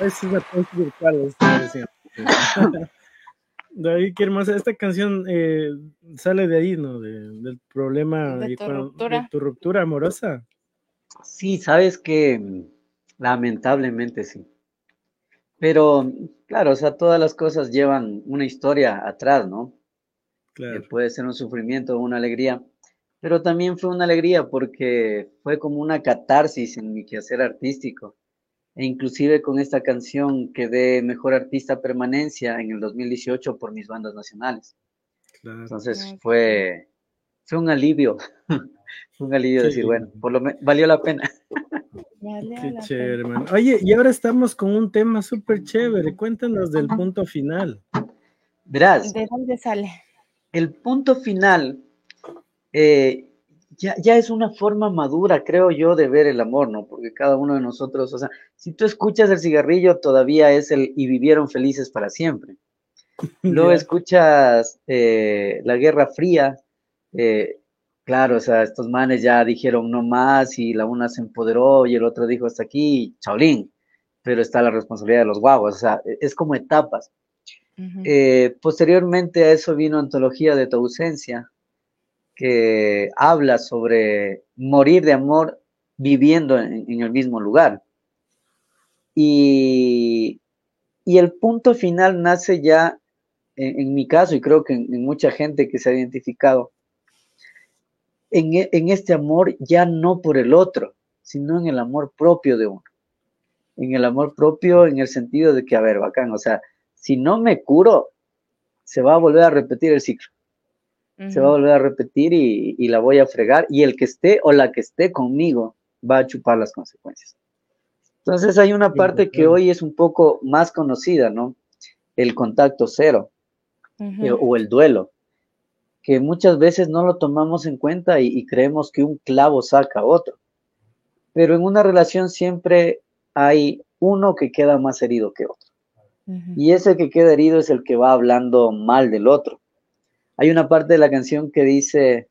Es una virtual, David, qué hermosa. Esta canción eh, sale de ahí, ¿no? del problema de tu, ruptura. de tu ruptura amorosa. Sí, sabes que lamentablemente sí. Pero, claro, o sea, todas las cosas llevan una historia atrás, ¿no? Claro. puede ser un sufrimiento o una alegría. Pero también fue una alegría porque fue como una catarsis en mi quehacer artístico e inclusive con esta canción quedé mejor artista permanencia en el 2018 por mis bandas nacionales. Entonces fue, fue un alivio, fue un alivio decir, bueno, por lo valió la pena. Qué chévere, hermano. Oye, y ahora estamos con un tema súper chévere. Cuéntanos del punto final. Verás. ¿De dónde sale? El punto final eh, ya, es una forma madura, creo yo, de ver el amor, ¿no? Porque cada uno de nosotros, o sea, si tú escuchas el cigarrillo, todavía es el y vivieron felices para siempre. Luego escuchas eh, la Guerra Fría, eh, claro, o sea, estos manes ya dijeron no más y la una se empoderó y el otro dijo hasta aquí, chaolín, pero está la responsabilidad de los guavos, o sea, es como etapas. Eh, posteriormente a eso vino Antología de tu ausencia, que habla sobre morir de amor viviendo en, el mismo lugar. Y, el punto final nace ya, en, mi caso, y creo que en, mucha gente que se ha identificado, en, en este amor ya no por el otro, sino en el amor propio de uno. En el amor propio, en el sentido de que, a ver, bacán, o sea, si no me curo, se va a volver a repetir el ciclo se va a volver a repetir y, la voy a fregar y el que esté o la que esté conmigo va a chupar las consecuencias. Entonces hay una parte que hoy es un poco más conocida, ¿no? El contacto cero eh, o el duelo, que muchas veces no lo tomamos en cuenta y, creemos que un clavo saca otro. Pero en una relación siempre hay uno que queda más herido que otro. Y ese que queda herido es el que va hablando mal del otro hay una parte de la canción que dice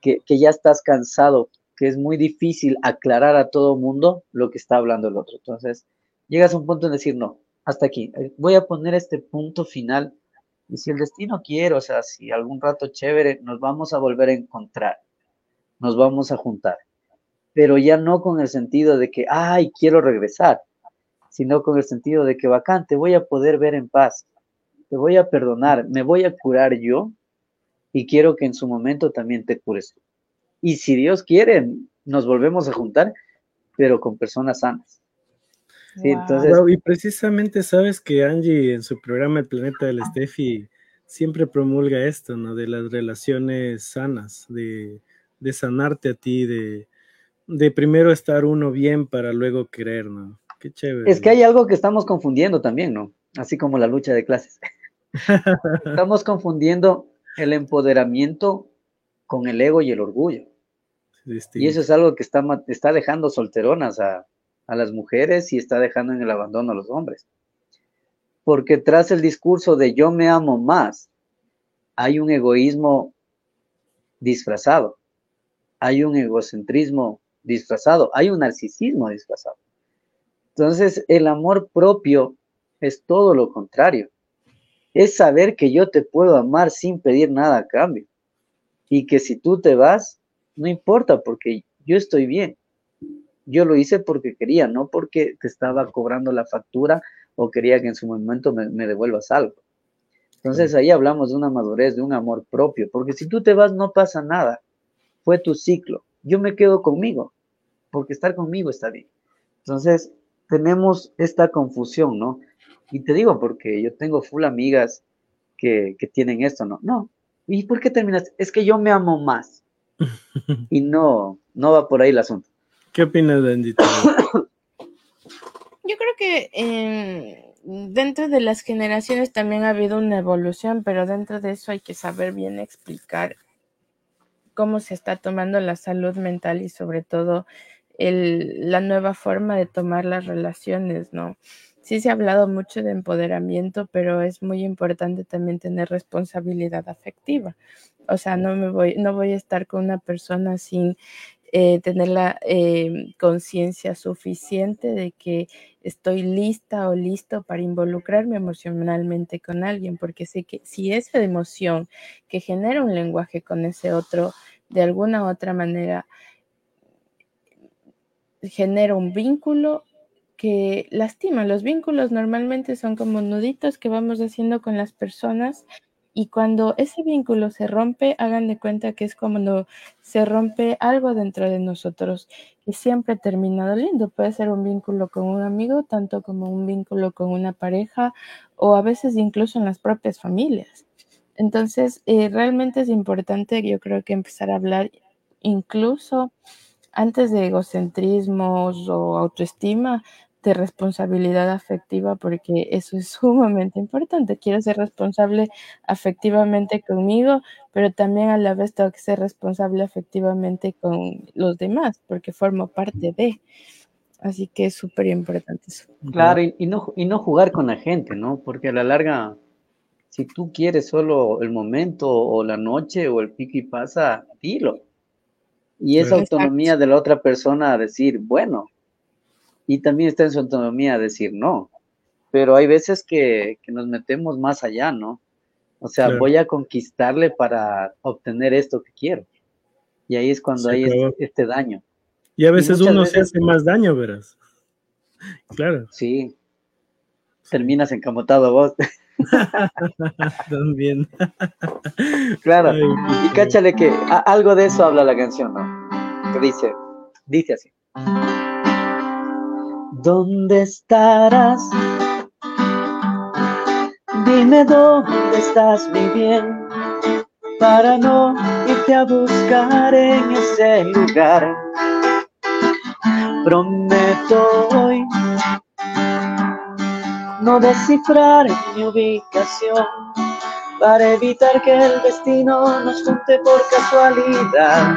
que, ya estás cansado, que es muy difícil aclarar a todo mundo lo que está hablando el otro. Entonces, llegas a un punto en decir, no, hasta aquí, eh, voy a poner este punto final. Y si el destino quiere, o sea, si algún rato chévere, nos vamos a volver a encontrar, nos vamos a juntar. Pero ya no con el sentido de que, ay, quiero regresar, sino con el sentido de que, bacán, te voy a poder ver en paz, te voy a perdonar, me voy a curar yo y quiero que en su momento también te cures. Y si Dios quiere, nos volvemos a juntar, pero con personas sanas. Sí, entonces... y precisamente sabes que Angie en su programa El Planeta del Steffi siempre promulga esto, ¿no? De las relaciones sanas, de, sanarte a ti, de, de primero estar uno bien para luego querer, ¿no? Qué chévere. Es que hay algo que estamos confundiendo también, ¿no? Así como la lucha de clases. estamos confundiendo el empoderamiento con el ego y el orgullo. Y eso es algo que está, está dejando solteronas a, a las mujeres y está dejando en el abandono a los hombres. Porque tras el discurso de yo me amo más, hay un egoísmo disfrazado, hay un egocentrismo disfrazado, hay un narcisismo disfrazado. Entonces, el amor propio es todo lo contrario es saber que yo te puedo amar sin pedir nada a cambio. Y que si tú te vas, no importa porque yo estoy bien. Yo lo hice porque quería, no porque te estaba cobrando la factura o quería que en su momento me, devuelvas algo. Entonces ahí hablamos de una madurez, de un amor propio, porque si tú te vas no pasa nada. Fue tu ciclo. Yo me quedo conmigo, porque estar conmigo está bien. Entonces tenemos esta confusión, ¿no? Y te digo porque yo tengo full amigas que, tienen esto, ¿no? No. ¿Y por qué terminas? Es que yo me amo más. y no, no va por ahí el asunto. ¿Qué opinas, Bendito? yo creo que em, dentro de las generaciones también ha habido una evolución, pero dentro de eso hay que saber bien explicar cómo se está tomando la salud mental y sobre todo el, la nueva forma de tomar las relaciones, ¿no? Sí se ha hablado mucho de empoderamiento, pero es muy importante también tener responsabilidad afectiva. O sea, no me voy, no voy a estar con una persona sin eh, tener la eh, conciencia suficiente de que estoy lista o listo para involucrarme emocionalmente con alguien, porque sé que si esa emoción que genera un lenguaje con ese otro, de alguna u otra manera, genera un vínculo que lastima. Los vínculos normalmente son como nuditos que vamos haciendo con las personas y cuando ese vínculo se rompe, hagan de cuenta que es como cuando se rompe algo dentro de nosotros y siempre termina doliendo. Puede ser un vínculo con un amigo, tanto como un vínculo con una pareja o a veces incluso en las propias familias. Entonces, eh, realmente es importante, yo creo que empezar a hablar incluso antes de egocentrismos o autoestima, de responsabilidad afectiva porque eso es sumamente importante. Quiero ser responsable afectivamente conmigo, pero también a la vez tengo que ser responsable afectivamente con los demás porque formo parte de. Así que es súper importante eso. Claro, y, no, y no jugar con la gente, ¿no? Porque a la larga, si tú quieres solo el momento o la noche o el pico y pasa, dilo. Y esa autonomía de la otra persona a decir, bueno, y también está en su autonomía decir no. Pero hay veces que, nos metemos más allá, ¿no? O sea, voy a conquistarle para obtener esto que quiero. Y ahí es cuando hay este, este, daño. Y a veces uno se hace más daño, verás. Claro. Sí. Terminas encamotado vos. También. claro. y cáchale que algo de eso habla la canción, ¿no? Que dice, dice así. ¿Dónde estarás? Dime dónde estás, mi bien, para no irte a buscar en ese lugar. Prometo hoy no descifrar mi ubicación para evitar que el destino nos junte por casualidad.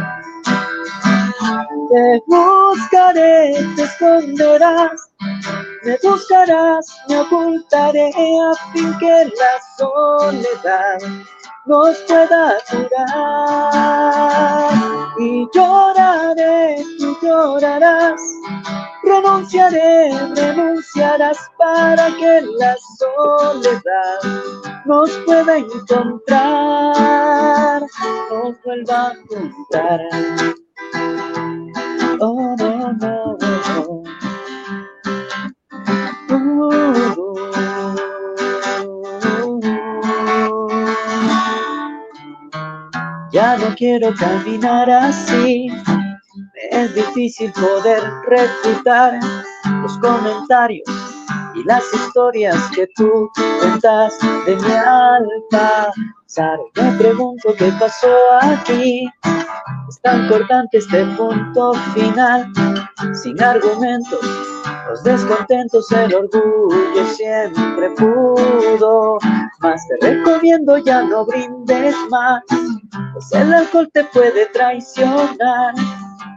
Te buscaré, te esconderás, me buscarás, me ocultaré a fin que la soledad nos pueda curar. Y lloraré, tú llorarás, renunciaré, renunciarás para que la soledad nos pueda encontrar, nos vuelva a juntar. Quiero caminar así. es difícil poder refutar los comentarios y las historias que tú cuentas de mi alma. Me pregunto qué pasó aquí. Es tan cortante este punto final, sin argumentos. Los descontentos, el orgullo siempre pudo. Más te recomiendo ya no brindes más, pues el alcohol te puede traicionar.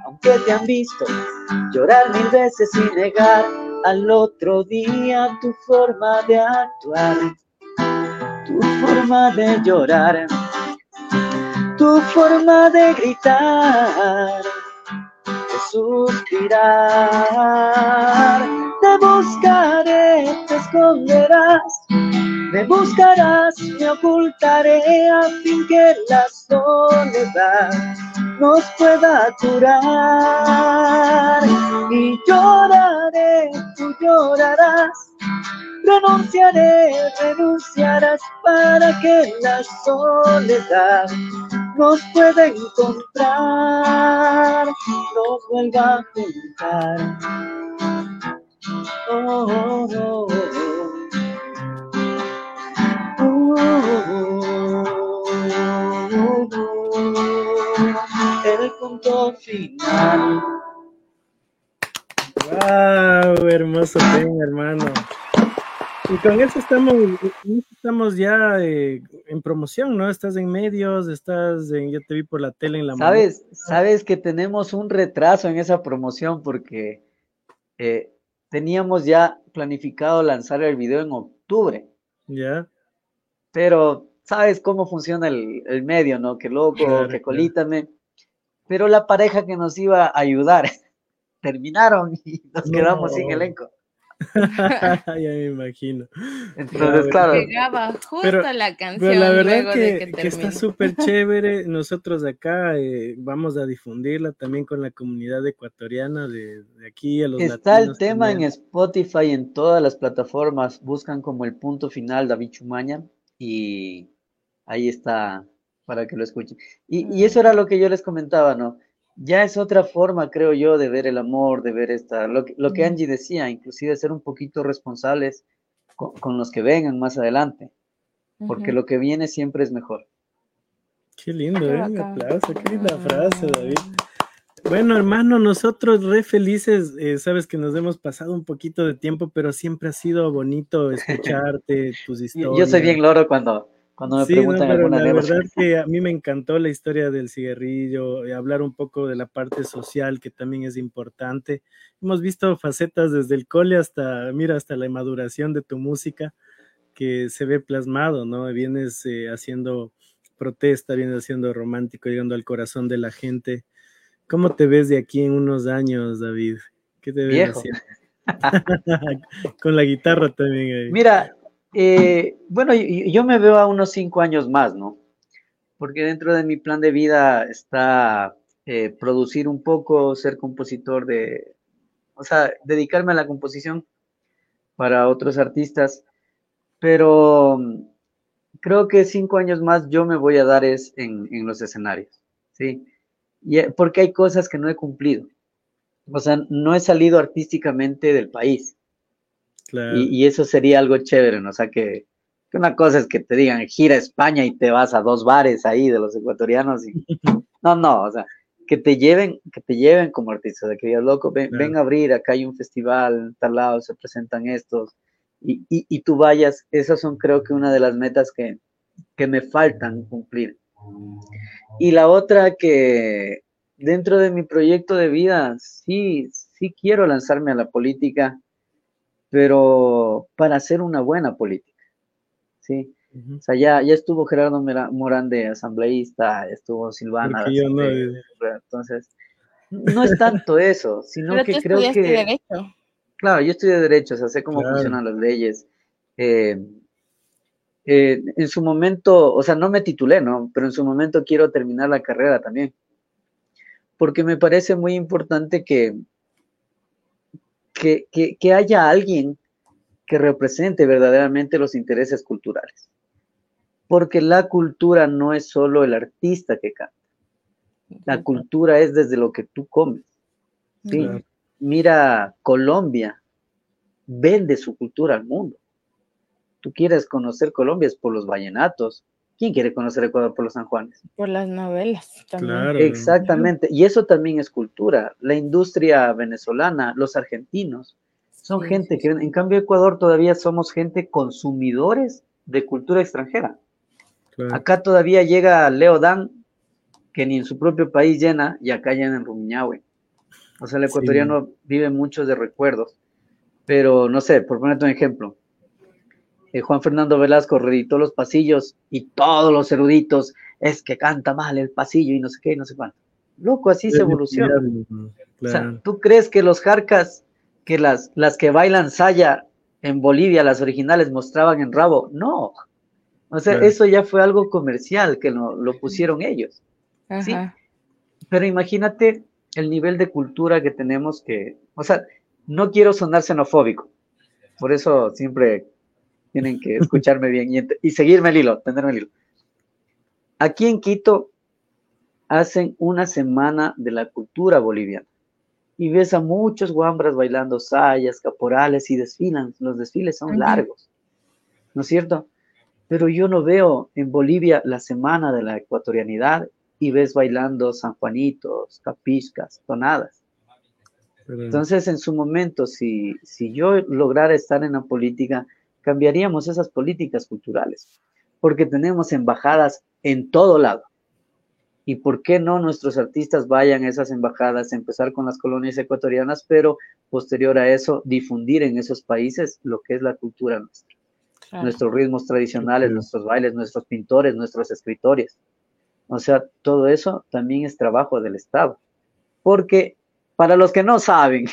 Aunque te han visto llorar mil veces y negar al otro día tu forma de actuar tu forma de llorar, tu forma de gritar, de suspirar. Te buscaré, te esconderás, me buscarás, me ocultaré a fin que la soledad nos pueda curar. Y lloraré, tú llorarás renunciaré, renunciarás para que la soledad nos pueda encontrar, nos vuelva a juntar. Oh, oh, oh, el punto final. Wow, hermoso tema, hermano. Y con eso estamos, estamos ya eh, en promoción, ¿no? Estás en medios, estás en, yo te vi por la tele en la Sabes, sabes que tenemos un retraso en esa promoción porque eh, teníamos ya planificado lanzar el video en octubre. Ya. Pero sabes cómo funciona el, medio, ¿no? Que loco, que colítame. Pero la pareja que nos iba a ayudar terminaron y nos quedamos sin elenco. ya me imagino. Entonces, claro. Llegaba justo la canción. Pero la verdad que, que, está súper chévere. Nosotros acá eh, vamos a difundirla también con la comunidad ecuatoriana de, aquí a los Está el tema en Spotify, en todas las plataformas. Buscan como el punto final David Chumaña y ahí está para que lo escuchen. Y, y eso era lo que yo les comentaba, ¿no? ya es otra forma, creo yo, de ver el amor, de ver esta, lo, lo que Angie decía, inclusive ser un poquito responsables con, los que vengan más adelante, porque lo que viene siempre es mejor. Qué lindo, ¿eh? Un aplauso, qué linda frase, David. Bueno, hermano, nosotros re felices, eh, sabes que nos hemos pasado un poquito de tiempo, pero siempre ha sido bonito escucharte, tus historias. Yo soy bien loro cuando, cuando me preguntan no, pero la verdad que a mí me encantó la historia del cigarrillo, y hablar un poco de la parte social que también es importante. Hemos visto facetas desde el cole hasta, mira, hasta la maduración de tu música que se ve plasmado, ¿no? Vienes eh, haciendo protesta, vienes haciendo romántico, llegando al corazón de la gente. ¿Cómo te ves de aquí en unos años, David? ¿Qué te ves haciendo? Con la guitarra también. Ahí. Mira, eh, bueno, yo, me veo a unos cinco años más, ¿no? Porque dentro de mi plan de vida está eh, producir un poco, ser compositor de, o sea, dedicarme a la composición para otros artistas, pero mm, creo que cinco años más yo me voy a dar es en, los escenarios, ¿sí? Y, eh, porque hay cosas que no he cumplido. O sea, no he salido artísticamente del país. Y, eso sería algo chévere, ¿no? O sea, que, una cosa es que te digan, gira a España y te vas a dos bares ahí de los ecuatorianos. Y, no, no, o sea, que te lleven, que te lleven como artista, de que digas, loco, ven, a abrir, acá hay un festival, tal lado se presentan estos, y, y, tú vayas, esas son creo que una de las metas que, que me faltan cumplir. Y la otra que dentro de mi proyecto de vida, sí, sí quiero lanzarme a la política, pero para hacer una buena política, ¿sí? O sea, ya, ya estuvo Gerardo Morán de asambleísta, estuvo Silvana. De entonces, no es tanto eso, sino que creo que... Derecho. Claro, yo estudié Derecho, o sea, sé cómo funcionan las leyes. Eh, eh, en su momento, o sea, no me titulé, ¿no? Pero en su momento quiero terminar la carrera también. Porque me parece muy importante que, que, haya alguien que represente verdaderamente los intereses culturales. Porque la cultura no es solo el artista que canta. La cultura es desde lo que tú comes. ¿sí? Mira, Colombia vende su cultura al mundo. Tú quieres conocer Colombia es por los vallenatos. ¿Quién quiere conocer Ecuador por los San Juanes? Por las novelas también. Exactamente. Y eso también es cultura. La industria venezolana, los argentinos, son gente que, en cambio, Ecuador todavía somos gente consumidores de cultura extranjera. Acá todavía llega Leo Dan, que ni en su propio país llena, y acá llena en Rumiñahue. O sea, el ecuatoriano vive muchos de recuerdos. Pero, no sé, por ponerte un ejemplo, eh, Juan Fernando Velasco reeditó los pasillos y todos los eruditos, es que canta mal el pasillo y no sé qué, no sé cuánto. Loco, así se evoluciona. O sea, ¿tú crees que los jarcas, que las, las que bailan saya en Bolivia, las originales, mostraban en rabo? No. O sea, eso ya fue algo comercial que lo, lo pusieron ellos. ¿sí? Pero imagínate el nivel de cultura que tenemos que, o sea, no quiero sonar xenofóbico, por eso siempre tienen que escucharme bien y, y, seguirme el hilo, tenerme el hilo. Aquí en Quito hacen una semana de la cultura boliviana y ves a muchos guambras bailando sayas, caporales y desfilan. Los desfiles son largos, ¿no es cierto? Pero yo no veo en Bolivia la semana de la ecuatorianidad y ves bailando sanjuanitos, capiscas, tonadas. Entonces, en su momento, si, si yo lograra estar en la política, cambiaríamos esas políticas culturales, porque tenemos embajadas en todo lado. ¿Y por qué no nuestros artistas vayan a esas embajadas, empezar con las colonias ecuatorianas, pero posterior a eso difundir en esos países lo que es la cultura nuestra? Nuestros ritmos tradicionales, nuestros bailes, nuestros pintores, nuestros escritores. O sea, todo eso también es trabajo del Estado. Porque para los que no saben,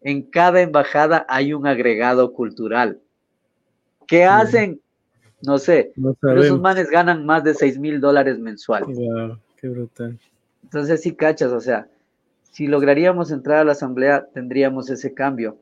en cada embajada hay un agregado cultural. ¿Qué hacen? No sé, pero esos manes ganan más de 6 mil dólares mensuales. Qué brutal. Entonces sí cachas, o sea, si lograríamos entrar a la asamblea, tendríamos ese cambio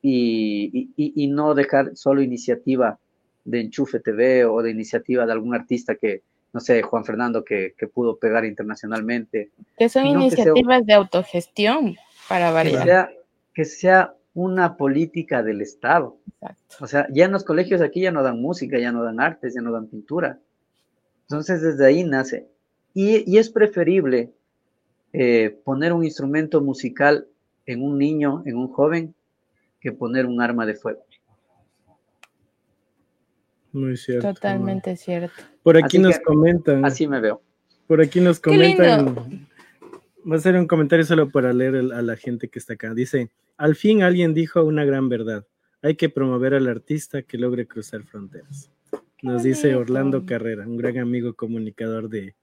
y, y, no dejar solo iniciativa de Enchufe TV o de iniciativa de algún artista que, no sé, Juan Fernando, que, que pudo pegar internacionalmente. Que son iniciativas de autogestión para variar. Que sea, que sea una política del Estado. Exacto. O sea, ya en los colegios aquí ya no dan música, ya no dan artes, ya no dan pintura. Entonces desde ahí nace. Y, es preferible eh, poner un instrumento musical en un niño, en un joven, que poner un arma de fuego. Muy cierto. Totalmente cierto. Por aquí nos comentan. Así me veo. Por aquí nos comentan. Va a ser un comentario solo para leer a la gente que está acá. Dice, al fin alguien dijo una gran verdad. Hay que promover al artista que logre cruzar fronteras. Nos dice Orlando Carrera, un gran amigo comunicador de,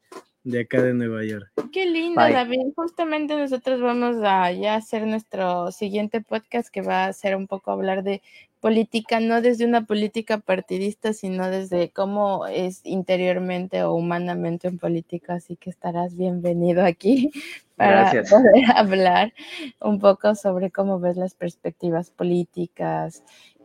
de acá de Nueva York. Qué lindo, David. Justamente nosotros vamos a ya hacer nuestro siguiente podcast que va a ser un poco hablar de política, no desde una política partidista, sino desde cómo es interiormente o humanamente en política. Así que estarás bienvenido aquí para poder hablar un poco sobre cómo ves las perspectivas políticas,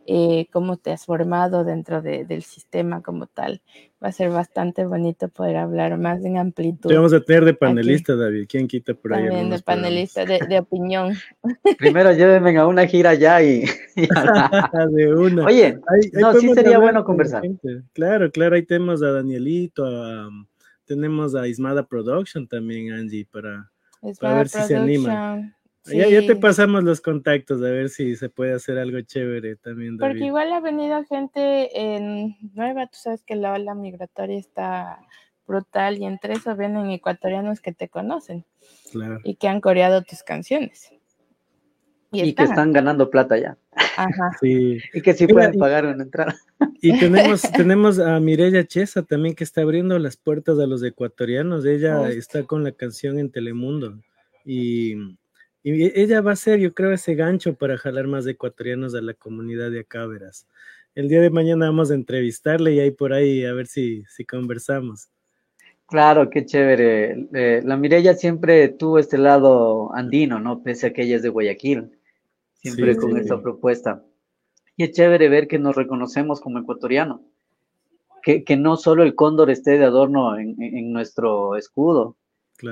eh, cómo te has formado dentro del sistema como tal. Va a ser bastante bonito poder hablar más en amplitud. Te vamos a tener de panelista, David. ¿Quién quita por ahí? También de panelista, de, opinión. Primero llévenme a una gira ya y... de una. Oye, no, sí sería bueno conversar. Claro, claro, hay temas a Danielito, tenemos a Ismada Production también, Angie, para, para ver si se anima. Ya, ya, te pasamos los contactos a ver si se puede hacer algo chévere también. David. Porque igual ha venido gente en nueva, tú sabes que la ola migratoria está brutal y entre eso vienen ecuatorianos que te conocen claro. y que han coreado tus canciones. Y, que están ganando plata ya. Ajá. Sí. Y que sí pueden pagar una entrada. Y tenemos, tenemos a Mireya Chesa también que está abriendo las puertas a los ecuatorianos. Ella está con la canción en Telemundo. Y y ella va a ser, yo creo, ese gancho para jalar más ecuatorianos a la comunidad de acá, verás. El día de mañana vamos a entrevistarle y ahí por ahí a ver si, si conversamos. Claro, qué chévere. Eh, la Mireya siempre tuvo este lado andino, ¿no? Pese a que ella es de Guayaquil, siempre con esta propuesta. Y es chévere ver que nos reconocemos como ecuatorianos, que, que no solo el cóndor esté de adorno en, en nuestro escudo,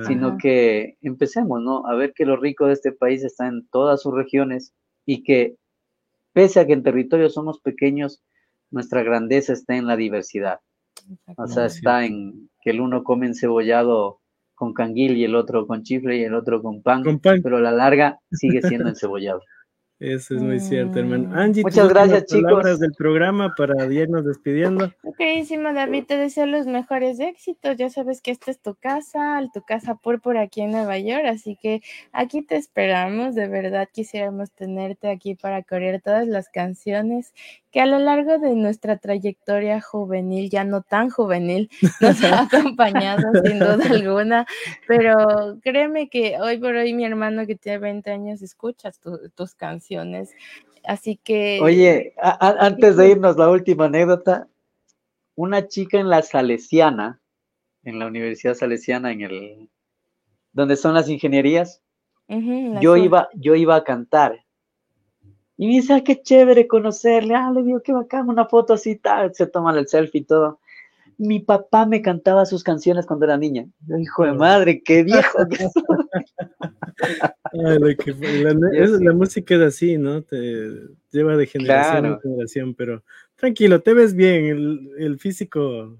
sino que empecemos, ¿no? A ver que lo rico de este país está en todas sus regiones y que pese a que en territorio somos pequeños, nuestra grandeza está en la diversidad. O sea, está en que el uno come encebollado con canguil y el otro con chifle y el otro con pan, con pan. pero a la larga sigue siendo encebollado. Eso es muy cierto, hermano. Mm. Angie, muchas gracias, chicos. del programa para irnos despidiendo. Okísimo, David, te deseo los mejores éxitos. Ya sabes que esta es tu casa, tu casa por aquí en Nueva York, así que aquí te esperamos. De verdad quisiéramos tenerte aquí para correr todas las canciones que a lo largo de nuestra trayectoria juvenil, ya no tan juvenil, nos ha acompañado sin duda alguna, pero créeme que hoy por hoy mi hermano que tiene 20 años escucha tus canciones, así que... Oye, antes de irnos, la última anécdota, una chica en la Salesiana, en la Universidad Salesiana, en el... donde son las ingenierías, yo, iba, yo iba a cantar y me dice, ah, qué chévere conocerle. Ah, le digo, qué bacán, una foto así, tal. Se toman el selfie y todo. Mi papá me cantaba sus canciones cuando era niña. hijo de madre, qué viejo. la, música es así, ¿no? Te lleva de generación en generación, pero tranquilo, te ves bien, el, físico,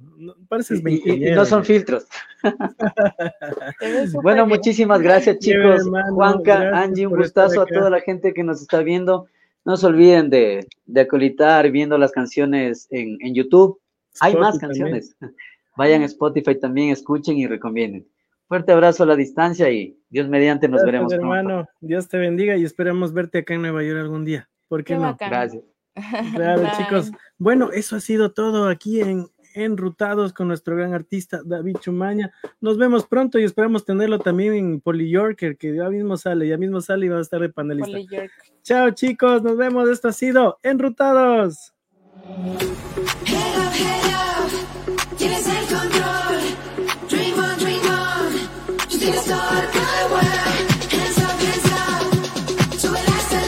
pareces 20 y, no son filtros. bueno, muchísimas gracias chicos. Juanca, Angie, un gustazo a toda la gente que nos está viendo. no se olviden de, de acolitar viendo las canciones en, en YouTube. Hay más canciones. Vayan a Spotify también, escuchen y recomienden. Fuerte abrazo a la distancia y Dios mediante nos veremos. Hermano, Dios te bendiga y esperamos verte acá en Nueva York algún día. ¿Por qué, no? Gracias. Claro, chicos. Bueno, eso ha sido todo aquí en Enrutados con nuestro gran artista David Chumaña. Nos vemos pronto y esperamos tenerlo también en Poly Yorker, que ya mismo sale, ya mismo sale y va a estar de panelista. Chao chicos, nos vemos. Esto ha sido Enrutados. Head up, head up, tienes el control. Dream on, dream on, yo start, el star,